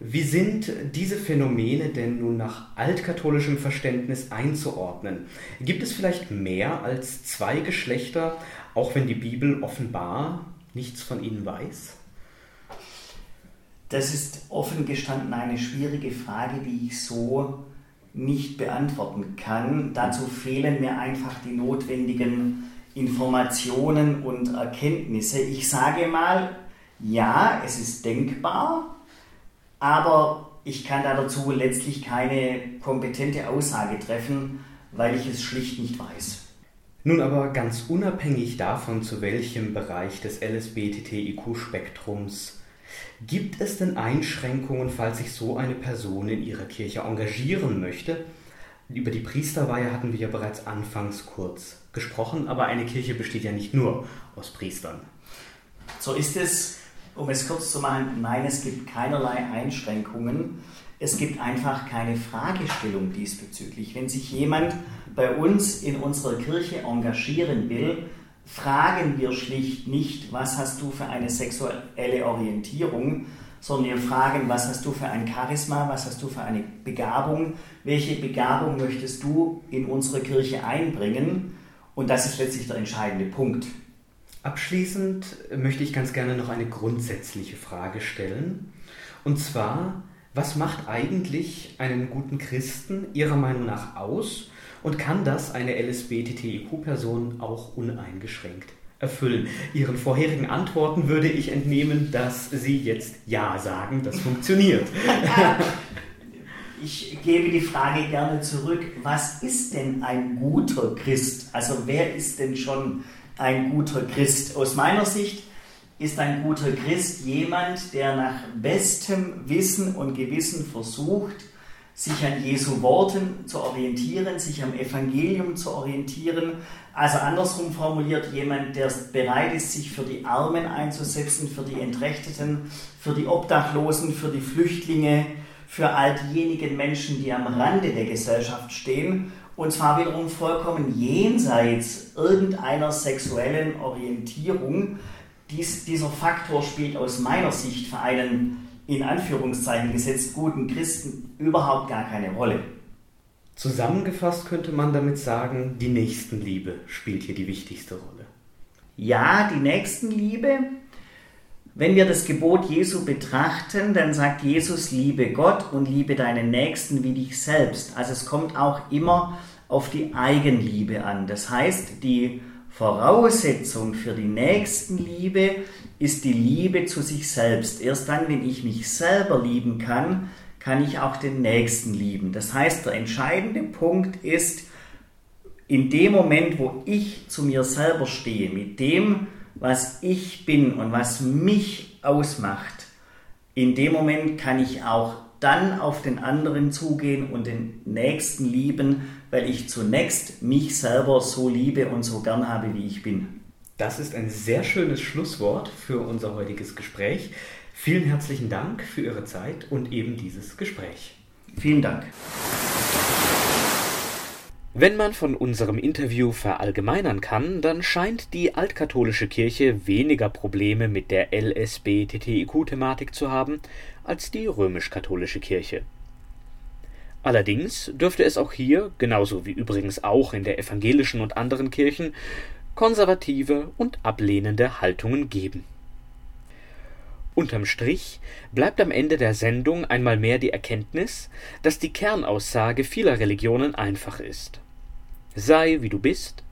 Wie sind diese Phänomene denn nun nach altkatholischem Verständnis einzuordnen? Gibt es vielleicht mehr als zwei Geschlechter, auch wenn die Bibel offenbar nichts von ihnen weiß? Das ist offen gestanden eine schwierige Frage, die ich so nicht beantworten kann. Dazu fehlen mir einfach die notwendigen Informationen und Erkenntnisse. Ich sage mal, ja, es ist denkbar, aber ich kann da dazu letztlich keine kompetente Aussage treffen, weil ich es schlicht nicht weiß. Nun aber ganz unabhängig davon, zu welchem Bereich des LSBTTIQ-Spektrums Gibt es denn Einschränkungen, falls sich so eine Person in ihrer Kirche engagieren möchte? Über die Priesterweihe hatten wir ja bereits anfangs kurz gesprochen, aber eine Kirche besteht ja nicht nur aus Priestern. So ist es, um es kurz zu machen, nein, es gibt keinerlei Einschränkungen. Es gibt einfach keine Fragestellung diesbezüglich. Wenn sich jemand bei uns in unserer Kirche engagieren will, fragen wir schlicht nicht, was hast du für eine sexuelle Orientierung, sondern wir fragen, was hast du für ein Charisma, was hast du für eine Begabung, welche Begabung möchtest du in unsere Kirche einbringen und das ist letztlich der entscheidende Punkt. Abschließend möchte ich ganz gerne noch eine grundsätzliche Frage stellen. Und zwar, was macht eigentlich einen guten Christen Ihrer Meinung nach aus und kann das eine LSBTTIQ-Person auch uneingeschränkt erfüllen? Ihren vorherigen Antworten würde ich entnehmen, dass Sie jetzt Ja sagen, das funktioniert. Ich gebe die Frage gerne zurück. Was ist denn ein guter Christ? Also wer ist denn schon ein guter Christ? Aus meiner Sicht ist ein guter Christ jemand, der nach bestem Wissen und Gewissen versucht, sich an Jesu Worten zu orientieren, sich am Evangelium zu orientieren. Also andersrum formuliert, jemand, der bereit ist, sich für die Armen einzusetzen, für die Entrechteten, für die Obdachlosen, für die Flüchtlinge, für all diejenigen Menschen, die am Rande der Gesellschaft stehen. Und zwar wiederum vollkommen jenseits irgendeiner sexuellen Orientierung. Dies, dieser Faktor spielt aus meiner Sicht für einen in Anführungszeichen gesetzt guten Christen überhaupt gar keine Rolle. Zusammengefasst könnte man damit sagen, die Nächstenliebe spielt hier die wichtigste Rolle. Ja, die Nächstenliebe. Wenn wir das Gebot Jesu betrachten, dann sagt Jesus, liebe Gott und liebe deinen Nächsten wie dich selbst. Also es kommt auch immer auf die Eigenliebe an. Das heißt, die Voraussetzung für die Nächstenliebe ist die Liebe zu sich selbst. Erst dann, wenn ich mich selber lieben kann, kann ich auch den Nächsten lieben. Das heißt, der entscheidende Punkt ist, in dem Moment, wo ich zu mir selber stehe, mit dem, was ich bin und was mich ausmacht, in dem Moment kann ich auch dann auf den anderen zugehen und den Nächsten lieben, weil ich zunächst mich selber so liebe und so gern habe, wie ich bin. Das ist ein sehr schönes Schlusswort für unser heutiges Gespräch. Vielen herzlichen Dank für Ihre Zeit und eben dieses Gespräch. Vielen Dank. Wenn man von unserem Interview verallgemeinern kann, dann scheint die altkatholische Kirche weniger Probleme mit der LSBTTIQ-Thematik zu haben als die römisch-katholische Kirche. Allerdings dürfte es auch hier, genauso wie übrigens auch in der evangelischen und anderen Kirchen, konservative und ablehnende Haltungen geben. Unterm Strich bleibt am Ende der Sendung einmal mehr die Erkenntnis, dass die Kernaussage vieler Religionen einfach ist. Sei wie du bist,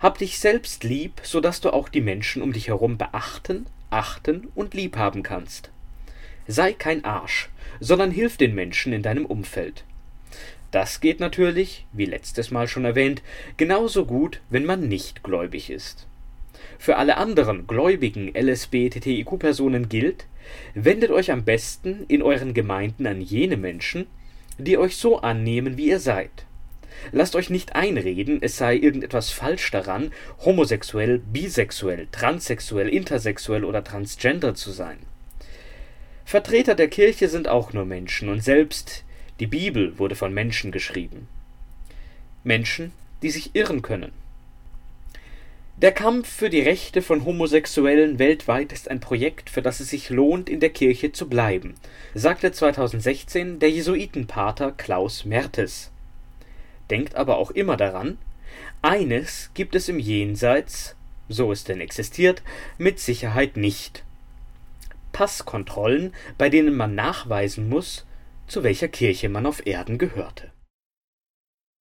hab dich selbst lieb, so dass du auch die Menschen um dich herum beachten, achten und lieb haben kannst. Sei kein Arsch, sondern hilf den Menschen in deinem Umfeld. Das geht natürlich, wie letztes Mal schon erwähnt, genauso gut, wenn man nicht gläubig ist. Für alle anderen gläubigen LSBTTIQ-Personen gilt, wendet euch am besten in euren Gemeinden an jene Menschen, die euch so annehmen, wie ihr seid. Lasst euch nicht einreden, es sei irgendetwas falsch daran, homosexuell, bisexuell, transsexuell, intersexuell oder transgender zu sein. Vertreter der Kirche sind auch nur Menschen und selbst die Bibel wurde von Menschen geschrieben. Menschen, die sich irren können. Der Kampf für die Rechte von Homosexuellen weltweit ist ein Projekt, für das es sich lohnt, in der Kirche zu bleiben, sagte 2016 der Jesuitenpater Klaus Mertes. Denkt aber auch immer daran: Eines gibt es im Jenseits, so es denn existiert, mit Sicherheit nicht: Passkontrollen, bei denen man nachweisen muss, zu welcher Kirche man auf Erden gehörte